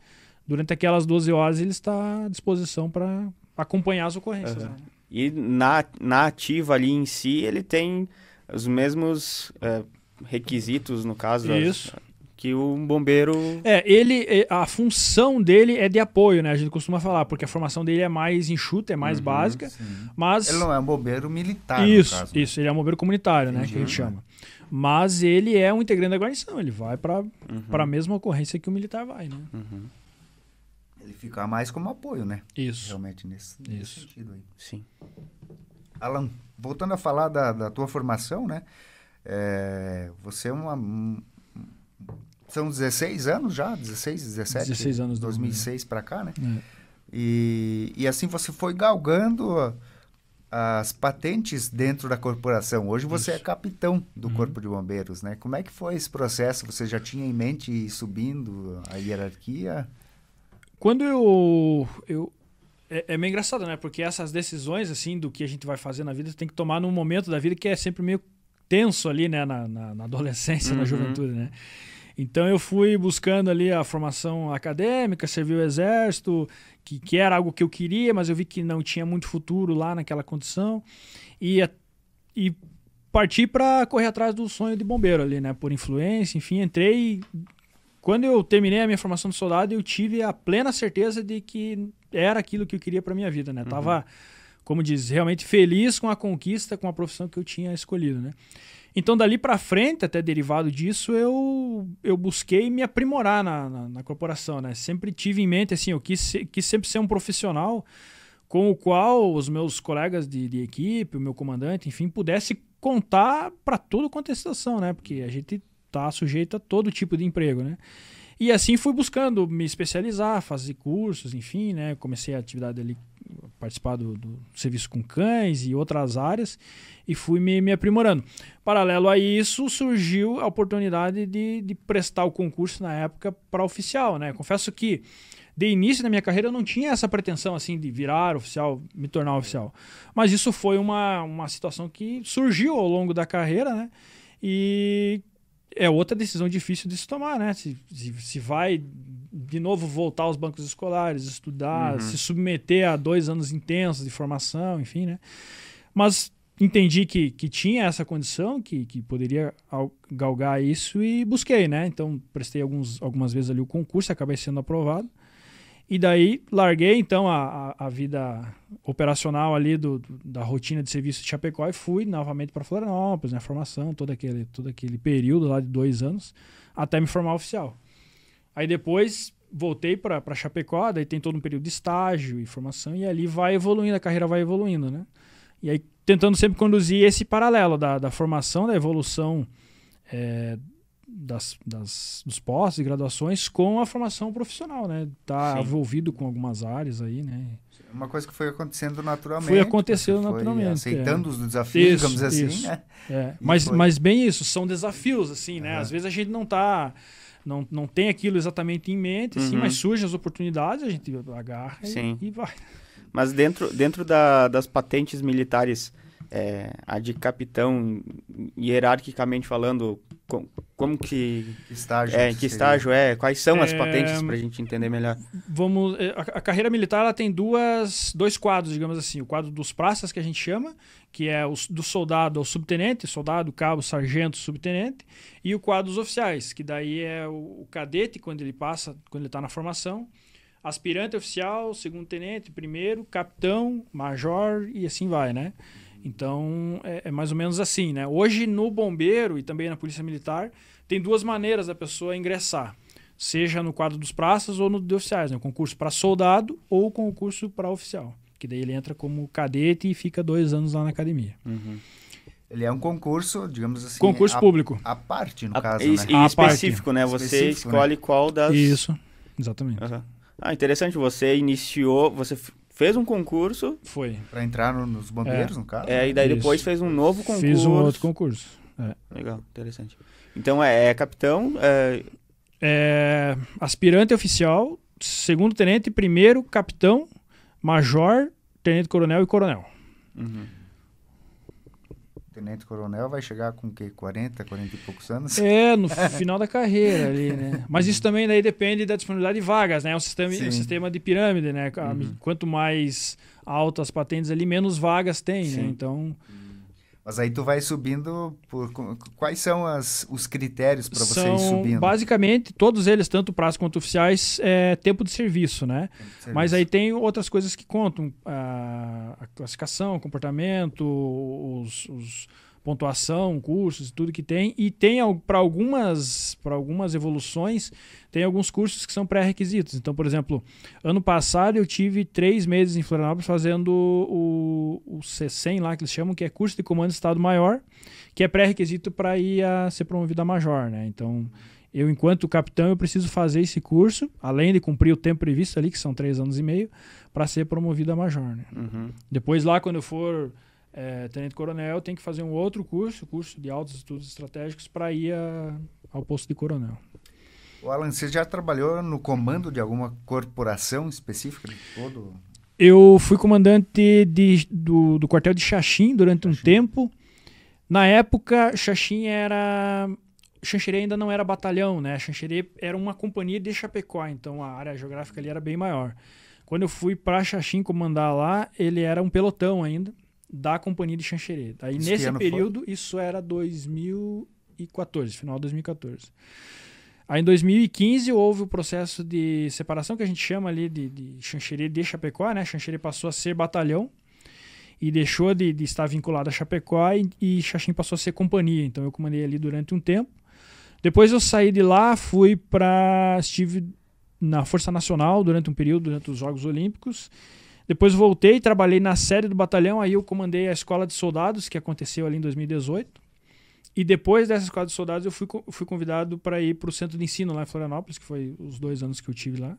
durante aquelas 12 horas ele está à disposição para acompanhar as ocorrências. Uhum. Né? E na, na ativa ali em si, ele tem os mesmos é, requisitos, no caso, Isso. As, que o bombeiro. É, ele. É, a função dele é de apoio, né? A gente costuma falar, porque a formação dele é mais enxuta, é mais uhum, básica. Sim. Mas. Ele não é um bombeiro militar. Isso, caso, né? isso, ele é um bombeiro comunitário, Entendi, né? Que a gente chama. Mas ele é um integrante da guarnição, ele vai para uhum. a mesma ocorrência que o militar vai, né? Uhum. Ele fica mais como apoio, né? Isso. Realmente nesse, nesse sentido aí. Sim. Alan, voltando a falar da, da tua formação, né? É, você é uma, são 16 anos já, 16, 17? 16 anos. 2006 para cá, né? É. E, e assim você foi galgando as patentes dentro da corporação. Hoje você é Isso. é capitão do uhum. Corpo de Bombeiros, né? Como é que foi esse processo? Você já tinha em mente subindo a hierarquia? Quando eu... eu é, é meio engraçado, né? Porque essas decisões, assim, do que a gente vai fazer na vida, você tem que tomar num momento da vida que é sempre meio tenso ali, né? Na, na, na adolescência, uhum. na juventude, né? Então eu fui buscando ali a formação acadêmica, servi o exército, que, que era algo que eu queria, mas eu vi que não tinha muito futuro lá naquela condição. E, e parti para correr atrás do sonho de bombeiro ali, né? Por influência, enfim, entrei. Quando eu terminei a minha formação de soldado, eu tive a plena certeza de que era aquilo que eu queria para minha vida, né? Uhum. Tava, como diz, realmente feliz com a conquista, com a profissão que eu tinha escolhido, né? Então, dali para frente, até derivado disso, eu, eu busquei me aprimorar na, na, na, corporação, né? Sempre tive em mente, assim, eu quis, quis sempre ser um profissional com o qual os meus colegas de, de equipe, o meu comandante, enfim, pudesse contar para toda quanto é né? Porque a gente tá sujeito a todo tipo de emprego, né? E assim fui buscando me especializar, fazer cursos, enfim, né? Comecei a atividade ali, participar do, do serviço com cães e outras áreas e fui me, me aprimorando. Paralelo a isso, surgiu a oportunidade de, de prestar o concurso na época para oficial, né? Confesso que de início da minha carreira eu não tinha essa pretensão assim de virar oficial, me tornar oficial. Mas isso foi uma, uma situação que surgiu ao longo da carreira, né? E é outra decisão difícil de se tomar, né? Se, se, se vai de novo voltar aos bancos escolares, estudar, uhum. se submeter a dois anos intensos de formação, enfim, né? Mas entendi que, que tinha essa condição, que, que poderia galgar isso e busquei, né? Então prestei alguns, algumas vezes ali o concurso, acabei sendo aprovado. E daí larguei então a, a, vida operacional ali do, da rotina de serviço de Chapecó e fui novamente para Florianópolis, né, formação, todo aquele, todo aquele período lá de dois anos, até me formar oficial. Aí depois voltei para Chapecó, daí tem todo um período de estágio e formação, e ali vai evoluindo, a carreira vai evoluindo, né? E aí tentando sempre conduzir esse paralelo da, da formação, da evolução é, das, das, dos postos e graduações com a formação profissional, né? Tá Sim. envolvido com algumas áreas aí, né? Uma coisa que foi acontecendo naturalmente. Foi acontecendo naturalmente. aceitando é. os desafios, isso, digamos assim, isso. né? É. Mas, mas bem isso, são desafios, assim, né? Uhum. Às vezes a gente não tá. Não, não tem aquilo exatamente em mente, assim, uhum. mas surgem as oportunidades, a gente agarra Sim. E, e vai. Mas dentro, dentro da, das patentes militares, é, a de capitão, hierarquicamente falando, com, como que. Que estágio? É, que estágio é? Quais são as é, patentes para a gente entender melhor? Vamos. É, a, a, carreira militar ela tem duas, dois quadros, digamos assim. O quadro dos praças, que a gente chama, que é o, do soldado ao subtenente, soldado, cabo, sargento, subtenente, e o quadro dos oficiais, que daí é o, o cadete, quando ele passa, quando ele está na formação aspirante oficial, segundo tenente, primeiro, capitão, major e assim vai, né? Então, é, é, mais ou menos assim, né? Hoje, no bombeiro e também na polícia militar, tem duas maneiras da pessoa ingressar. Seja no quadro dos praças ou no de oficiais, né? Concurso para soldado ou concurso para oficial. Que daí ele entra como cadete e fica dois anos lá na academia. Uhum. Ele é um concurso, digamos assim... Concurso a, público. A parte, no a, caso, e, né? E específico, né? Você específico, né? escolhe né? qual das... Isso, exatamente. Uhum. Ah, interessante. Você iniciou... Você fez um concurso. Foi. Para entrar no, nos bombeiros, é. no caso? É, e daí Isso. depois fez um novo concurso. Fiz um outro concurso. É. Legal, interessante. Então é, é capitão. É... é... aspirante oficial, segundo tenente, primeiro capitão, major, tenente coronel e coronel. Uhum tenente coronel vai chegar com o quê? 40, 40 e poucos anos? É, no final da carreira ali, né? Mas isso também daí depende da disponibilidade de vagas, né? É um sistema, um sistema de pirâmide, né? Uhum. Quanto mais altas patentes ali, menos vagas tem, né? Sim. né? Então... Mas aí tu vai subindo por quais são as, os critérios para você ir subindo? Basicamente, todos eles, tanto prazo quanto oficiais, é tempo de serviço, né? De serviço. Mas aí tem outras coisas que contam. A, a classificação, comportamento, os, os pontuação, cursos, tudo que tem. E tem para algumas, algumas evoluções, tem alguns cursos que são pré-requisitos. Então, por exemplo, ano passado eu tive três meses em Florianópolis fazendo o, o C100 lá, que eles chamam, que é curso de comando de Estado Maior, que é pré-requisito para ir a ser promovido a major, né? Então, eu, enquanto capitão, eu preciso fazer esse curso, além de cumprir o tempo previsto ali, que são três anos e meio, para ser promovido a major, né? Uhum. Depois lá, quando eu for é, tenente coronel tem que fazer um outro curso, curso de altos estudos estratégicos, para ir a, ao posto de coronel. O Alan, você já trabalhou no comando de alguma corporação específica de todo? Eu fui comandante de, do, do quartel de Xaxim durante Xaxim. um tempo. Na época, Xaxim era... Xanxerê ainda não era batalhão, né? Xanxerê era uma companhia de Chapecó, então a área geográfica ali era bem maior. Quando eu fui para Xaxim comandar lá, ele era um pelotão ainda da companhia de Xanxerê. Aí Isso nesse período, isso era 2014, final de 2014. Aí em 2015 houve o processo de separação que a gente chama ali de, de Xanxerê de Chapecó, né? Xanxerê passou a ser batalhão e deixou de, de estar vinculado a Chapecó e, e Xaxim passou a ser companhia. Então eu comandei ali durante um tempo. Depois eu saí de lá, fui para estive na Força Nacional durante um período durante os Jogos Olímpicos. Depois voltei, trabalhei na sede do batalhão, aí eu comandei a escola de soldados que aconteceu ali em 2018. E depois dessa escola de soldados eu fui, fui convidado para ir para o centro de ensino lá em Florianópolis, que foi os dois anos que eu tive lá.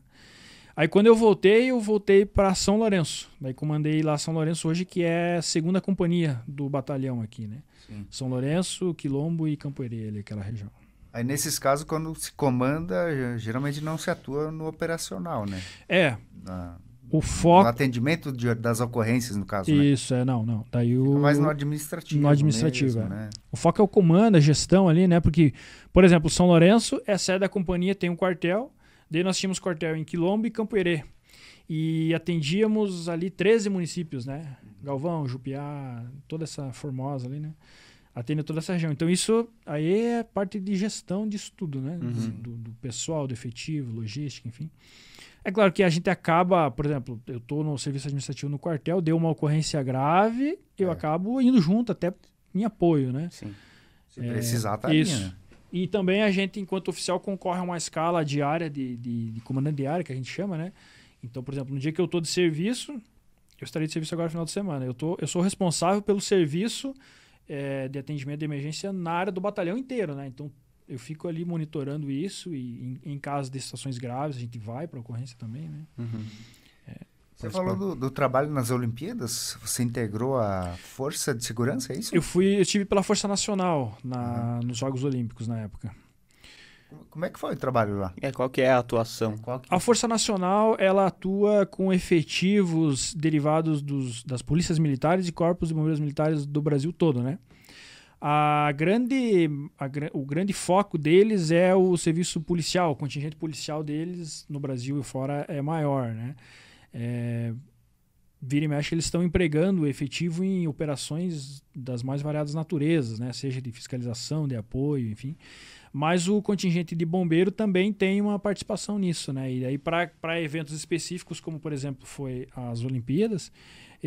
Aí quando eu voltei, eu voltei para São Lourenço. Daí comandei lá São Lourenço hoje, que é a segunda companhia do batalhão aqui, né? Sim. São Lourenço, Quilombo e Campoerê, ali, aquela região. Aí nesses casos, quando se comanda, geralmente não se atua no operacional, né? É, Na- o no foco. atendimento de- das ocorrências, no caso, né? Isso, é, não, não. Daí o. Fica mais no administrativo. no administrativo, mesmo, é. né? O foco é o comando, a gestão ali, né? Porque, por exemplo, São Lourenço é sede da companhia, tem um quartel. Daí nós tínhamos quartel em Quilombo e Campoerê. E atendíamos ali 13 municípios, né? Galvão, Jupiá, toda essa Formosa ali, né? Atende toda essa região. Então isso aí é parte de gestão disso tudo, né? Uhum. Do, do pessoal, do efetivo, logística, enfim. É claro que a gente acaba, por exemplo, eu estou no serviço administrativo no quartel, deu uma ocorrência grave, eu É. acabo indo junto até em apoio, né? Sim. Se É, precisar, tá isso. né? E também a gente, enquanto oficial, concorre a uma escala diária de, de, de comandante de área, que a gente chama, né? Então, por exemplo, no dia que eu estou de serviço, eu estarei de serviço agora no final de semana. Eu, tô, eu sou responsável pelo serviço eh, de atendimento de emergência na área do batalhão inteiro, né? Então, eu fico ali monitorando isso e em, em caso de situações graves, a gente vai para ocorrência também, né? Uhum. Você falou do, do trabalho nas Olimpíadas? Você integrou a Força de Segurança, é isso? Eu fui, eu estive pela Força Nacional na, nos Jogos Olímpicos na época. Como é que foi o trabalho lá? É, qual que é a atuação? Qual que- A Força Nacional ela atua com efetivos derivados dos, das polícias militares e corpos de bombeiros militares do Brasil todo, né? A grande, a o grande foco deles é o serviço policial, o contingente policial deles no Brasil e fora é maior, né? É, vira e mexe eles estão empregando efetivo em operações das mais variadas naturezas, né? Seja de fiscalização, de apoio, enfim. Mas o contingente de bombeiro também tem uma participação nisso, né? E aí para eventos específicos, como por exemplo foi as Olimpíadas,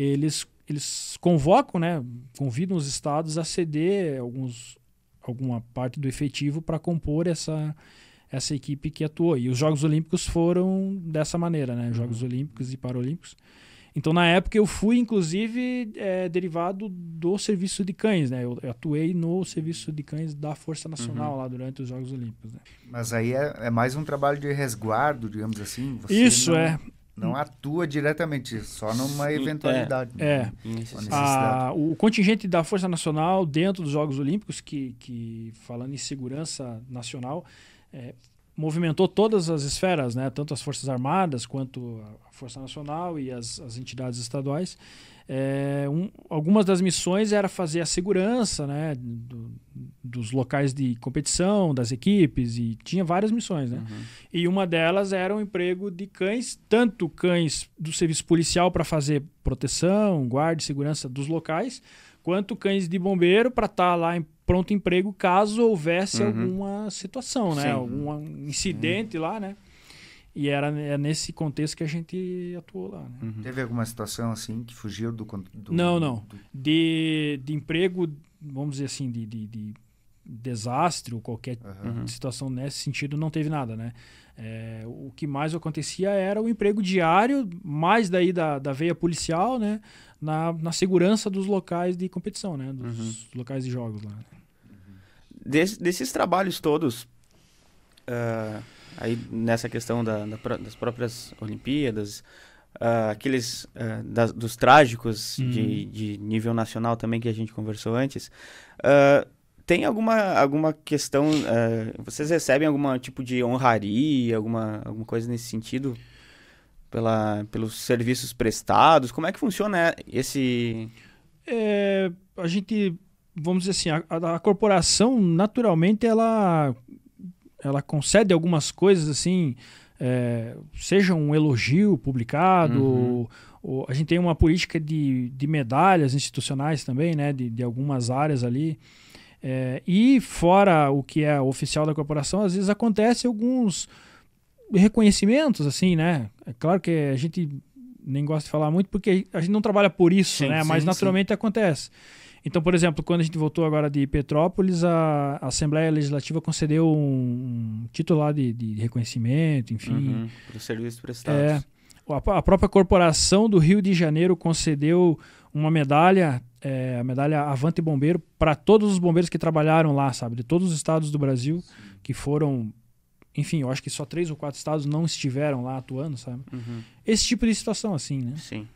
eles eles convocam, né? Convidam os estados a ceder alguns alguma parte do efetivo para compor essa essa equipe que atuou. E os Jogos Olímpicos foram dessa maneira, né? Jogos Olímpicos e Paralímpicos. Então, na época, eu fui, inclusive, é, derivado do serviço de cães, né? Eu, eu atuei no serviço de cães da Força Nacional lá durante os Jogos Olímpicos. Né? Mas aí é, é mais um trabalho de resguardo, digamos assim. Você Isso, não, é. Não atua diretamente, só numa Sim, eventualidade. É. Necessidade. necessidade. A, o contingente da Força Nacional dentro dos Jogos Olímpicos, que, que falando em segurança nacional, é, movimentou todas as esferas, né? tanto as Forças Armadas quanto a Força Nacional e as, as entidades estaduais. É, um, algumas das missões era fazer a segurança né? do- dos locais de competição, das equipes, e tinha várias missões. Né? Uhum. E uma delas era o emprego de cães, tanto cães do serviço policial para fazer proteção, guarda e segurança dos locais, quanto cães de bombeiro para estar lá em pronto emprego caso houvesse Uhum. alguma situação, né? Sim. Algum incidente lá, né? E era é nesse contexto que a gente atuou lá, né? Uhum. Teve alguma situação assim que fugiu do. do Não, não. do- De, de emprego, vamos dizer assim, de, de, de desastre ou qualquer. Uhum. situação nesse sentido não teve nada, né? É, o que mais acontecia era o emprego diário, mais daí da, da veia policial, né? Na, na segurança dos locais de competição, né? Dos locais de jogos lá. Des- desses trabalhos todos, ah, aí nessa questão da- da das próprias Olimpíadas, ah, aqueles ah, das- dos trágicos Uhum. de, de nível nacional também que a gente conversou antes, ah, tem alguma, alguma questão, vocês recebem algum tipo de honraria, alguma, alguma coisa nesse sentido? Pela, pelos serviços prestados? Como é que funciona esse... É, a gente, vamos dizer assim, a, a- a corporação naturalmente ela ela concede algumas coisas assim é, seja um elogio publicado, uhum. ou, ou, a gente tem uma política de, de medalhas institucionais também, né, de, de algumas áreas ali. É, e fora o que é oficial da corporação, às vezes acontece alguns reconhecimentos, assim, né? É claro que a gente nem gosta de falar muito porque a gente não trabalha por isso, sim, né? Sim, Mas naturalmente sim. acontece. Então, por exemplo, quando a gente voltou agora de Petrópolis, a, Assembleia Legislativa concedeu um, título lá de, de reconhecimento, enfim. Uhum, para o serviço prestado. É, a, a, própria corporação do Rio de Janeiro concedeu uma medalha, é, a medalha Avante Bombeiro, para todos os bombeiros que trabalharam lá, sabe? De todos os estados do Brasil, que foram enfim, eu acho que só três ou quatro estados não estiveram lá atuando, sabe? Uhum. Esse tipo de situação, assim, né? Sim.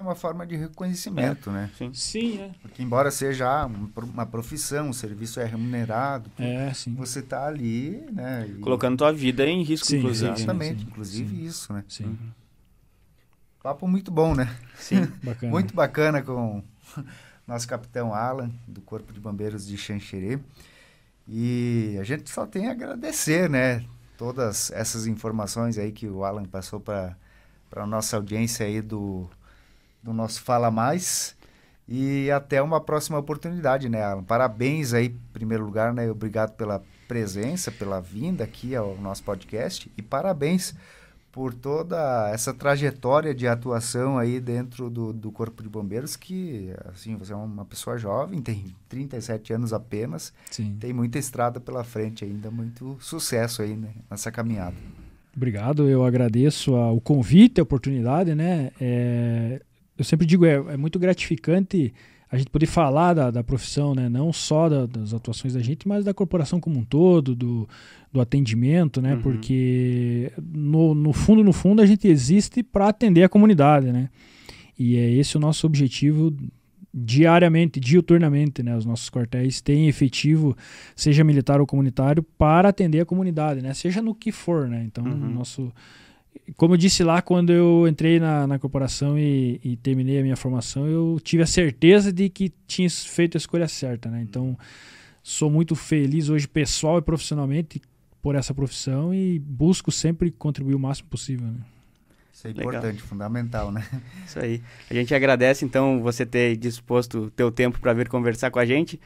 É uma forma de reconhecimento, é. né? Sim. sim, é. Porque embora seja uma profissão, o serviço é remunerado, é, sim. você está ali, né? E... Colocando tua vida em risco, sim, inclusive. Exatamente, inclusive isso, né? Sim. Uhum. Papo muito bom, né? Sim, [laughs] bacana. muito bacana com [laughs] nosso capitão Alan, do Corpo de Bombeiros de Xanxerê. E a gente só tem a agradecer, né? Todas essas informações aí que o Alan passou para a nossa audiência aí do do nosso Fala Mais. E até uma próxima oportunidade, né, Alan? Parabéns aí, em primeiro lugar, né? Obrigado pela presença, pela vinda aqui ao nosso podcast. E parabéns por toda essa trajetória de atuação aí dentro do, do Corpo de Bombeiros, que, assim, você é uma pessoa jovem, tem 37 anos apenas, Sim. tem muita estrada pela frente ainda, muito sucesso aí né, nessa caminhada. Obrigado, eu agradeço o convite, a oportunidade, né? É, eu sempre digo, é, é muito gratificante a gente poder falar da, da profissão, né? não só da, das atuações da gente, mas da corporação como um todo, do, do atendimento, né? Uhum. Porque no, no fundo, no fundo, a gente existe para atender a comunidade, né? E é esse o nosso objetivo diariamente, diuturnamente, né? Os nossos quartéis têm efetivo, seja militar ou comunitário, para atender a comunidade, né? Seja no que for, né? Então, uhum. nosso como eu disse lá, quando eu entrei na, na corporação e, e, terminei a minha formação, eu tive a certeza de que tinha feito a escolha certa, né? Então, sou muito feliz hoje, pessoal e profissionalmente, por essa profissão e busco sempre contribuir o máximo possível, né? Isso é importante, Legal. fundamental, né? Isso aí. A gente agradece, então, você ter disposto o teu tempo para vir conversar com a gente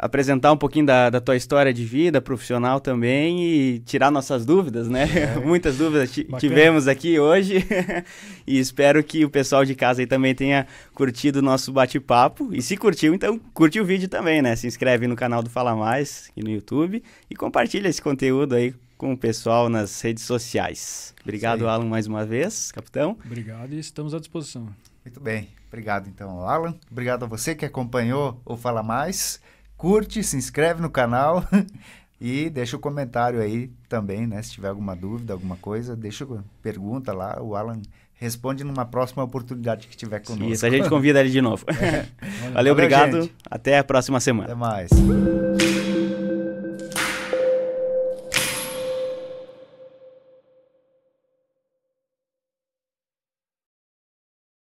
apresentar um pouquinho da, da tua história de vida profissional também e tirar nossas dúvidas, né? É. [laughs] Muitas dúvidas tivemos aqui hoje [laughs] e espero que o pessoal de casa aí também tenha curtido o nosso bate-papo. E se curtiu, então curte o vídeo também, né? Se inscreve no canal do Fala Mais aqui no YouTube e compartilha esse conteúdo aí com o pessoal nas redes sociais. Obrigado, Alan, mais uma vez, capitão. Obrigado e estamos à disposição. Muito bem. Obrigado, então, Alan. Obrigado a você que acompanhou o Fala Mais curte, se inscreve no canal [laughs] e deixa o um comentário aí também, né? Se tiver alguma dúvida, alguma coisa, deixa pergunta lá, o Alan responde numa próxima oportunidade que tiver conosco. Isso, a gente convida ele de novo. [laughs] É. Valeu, Valeu, obrigado. Gente. Até a próxima semana. Até mais.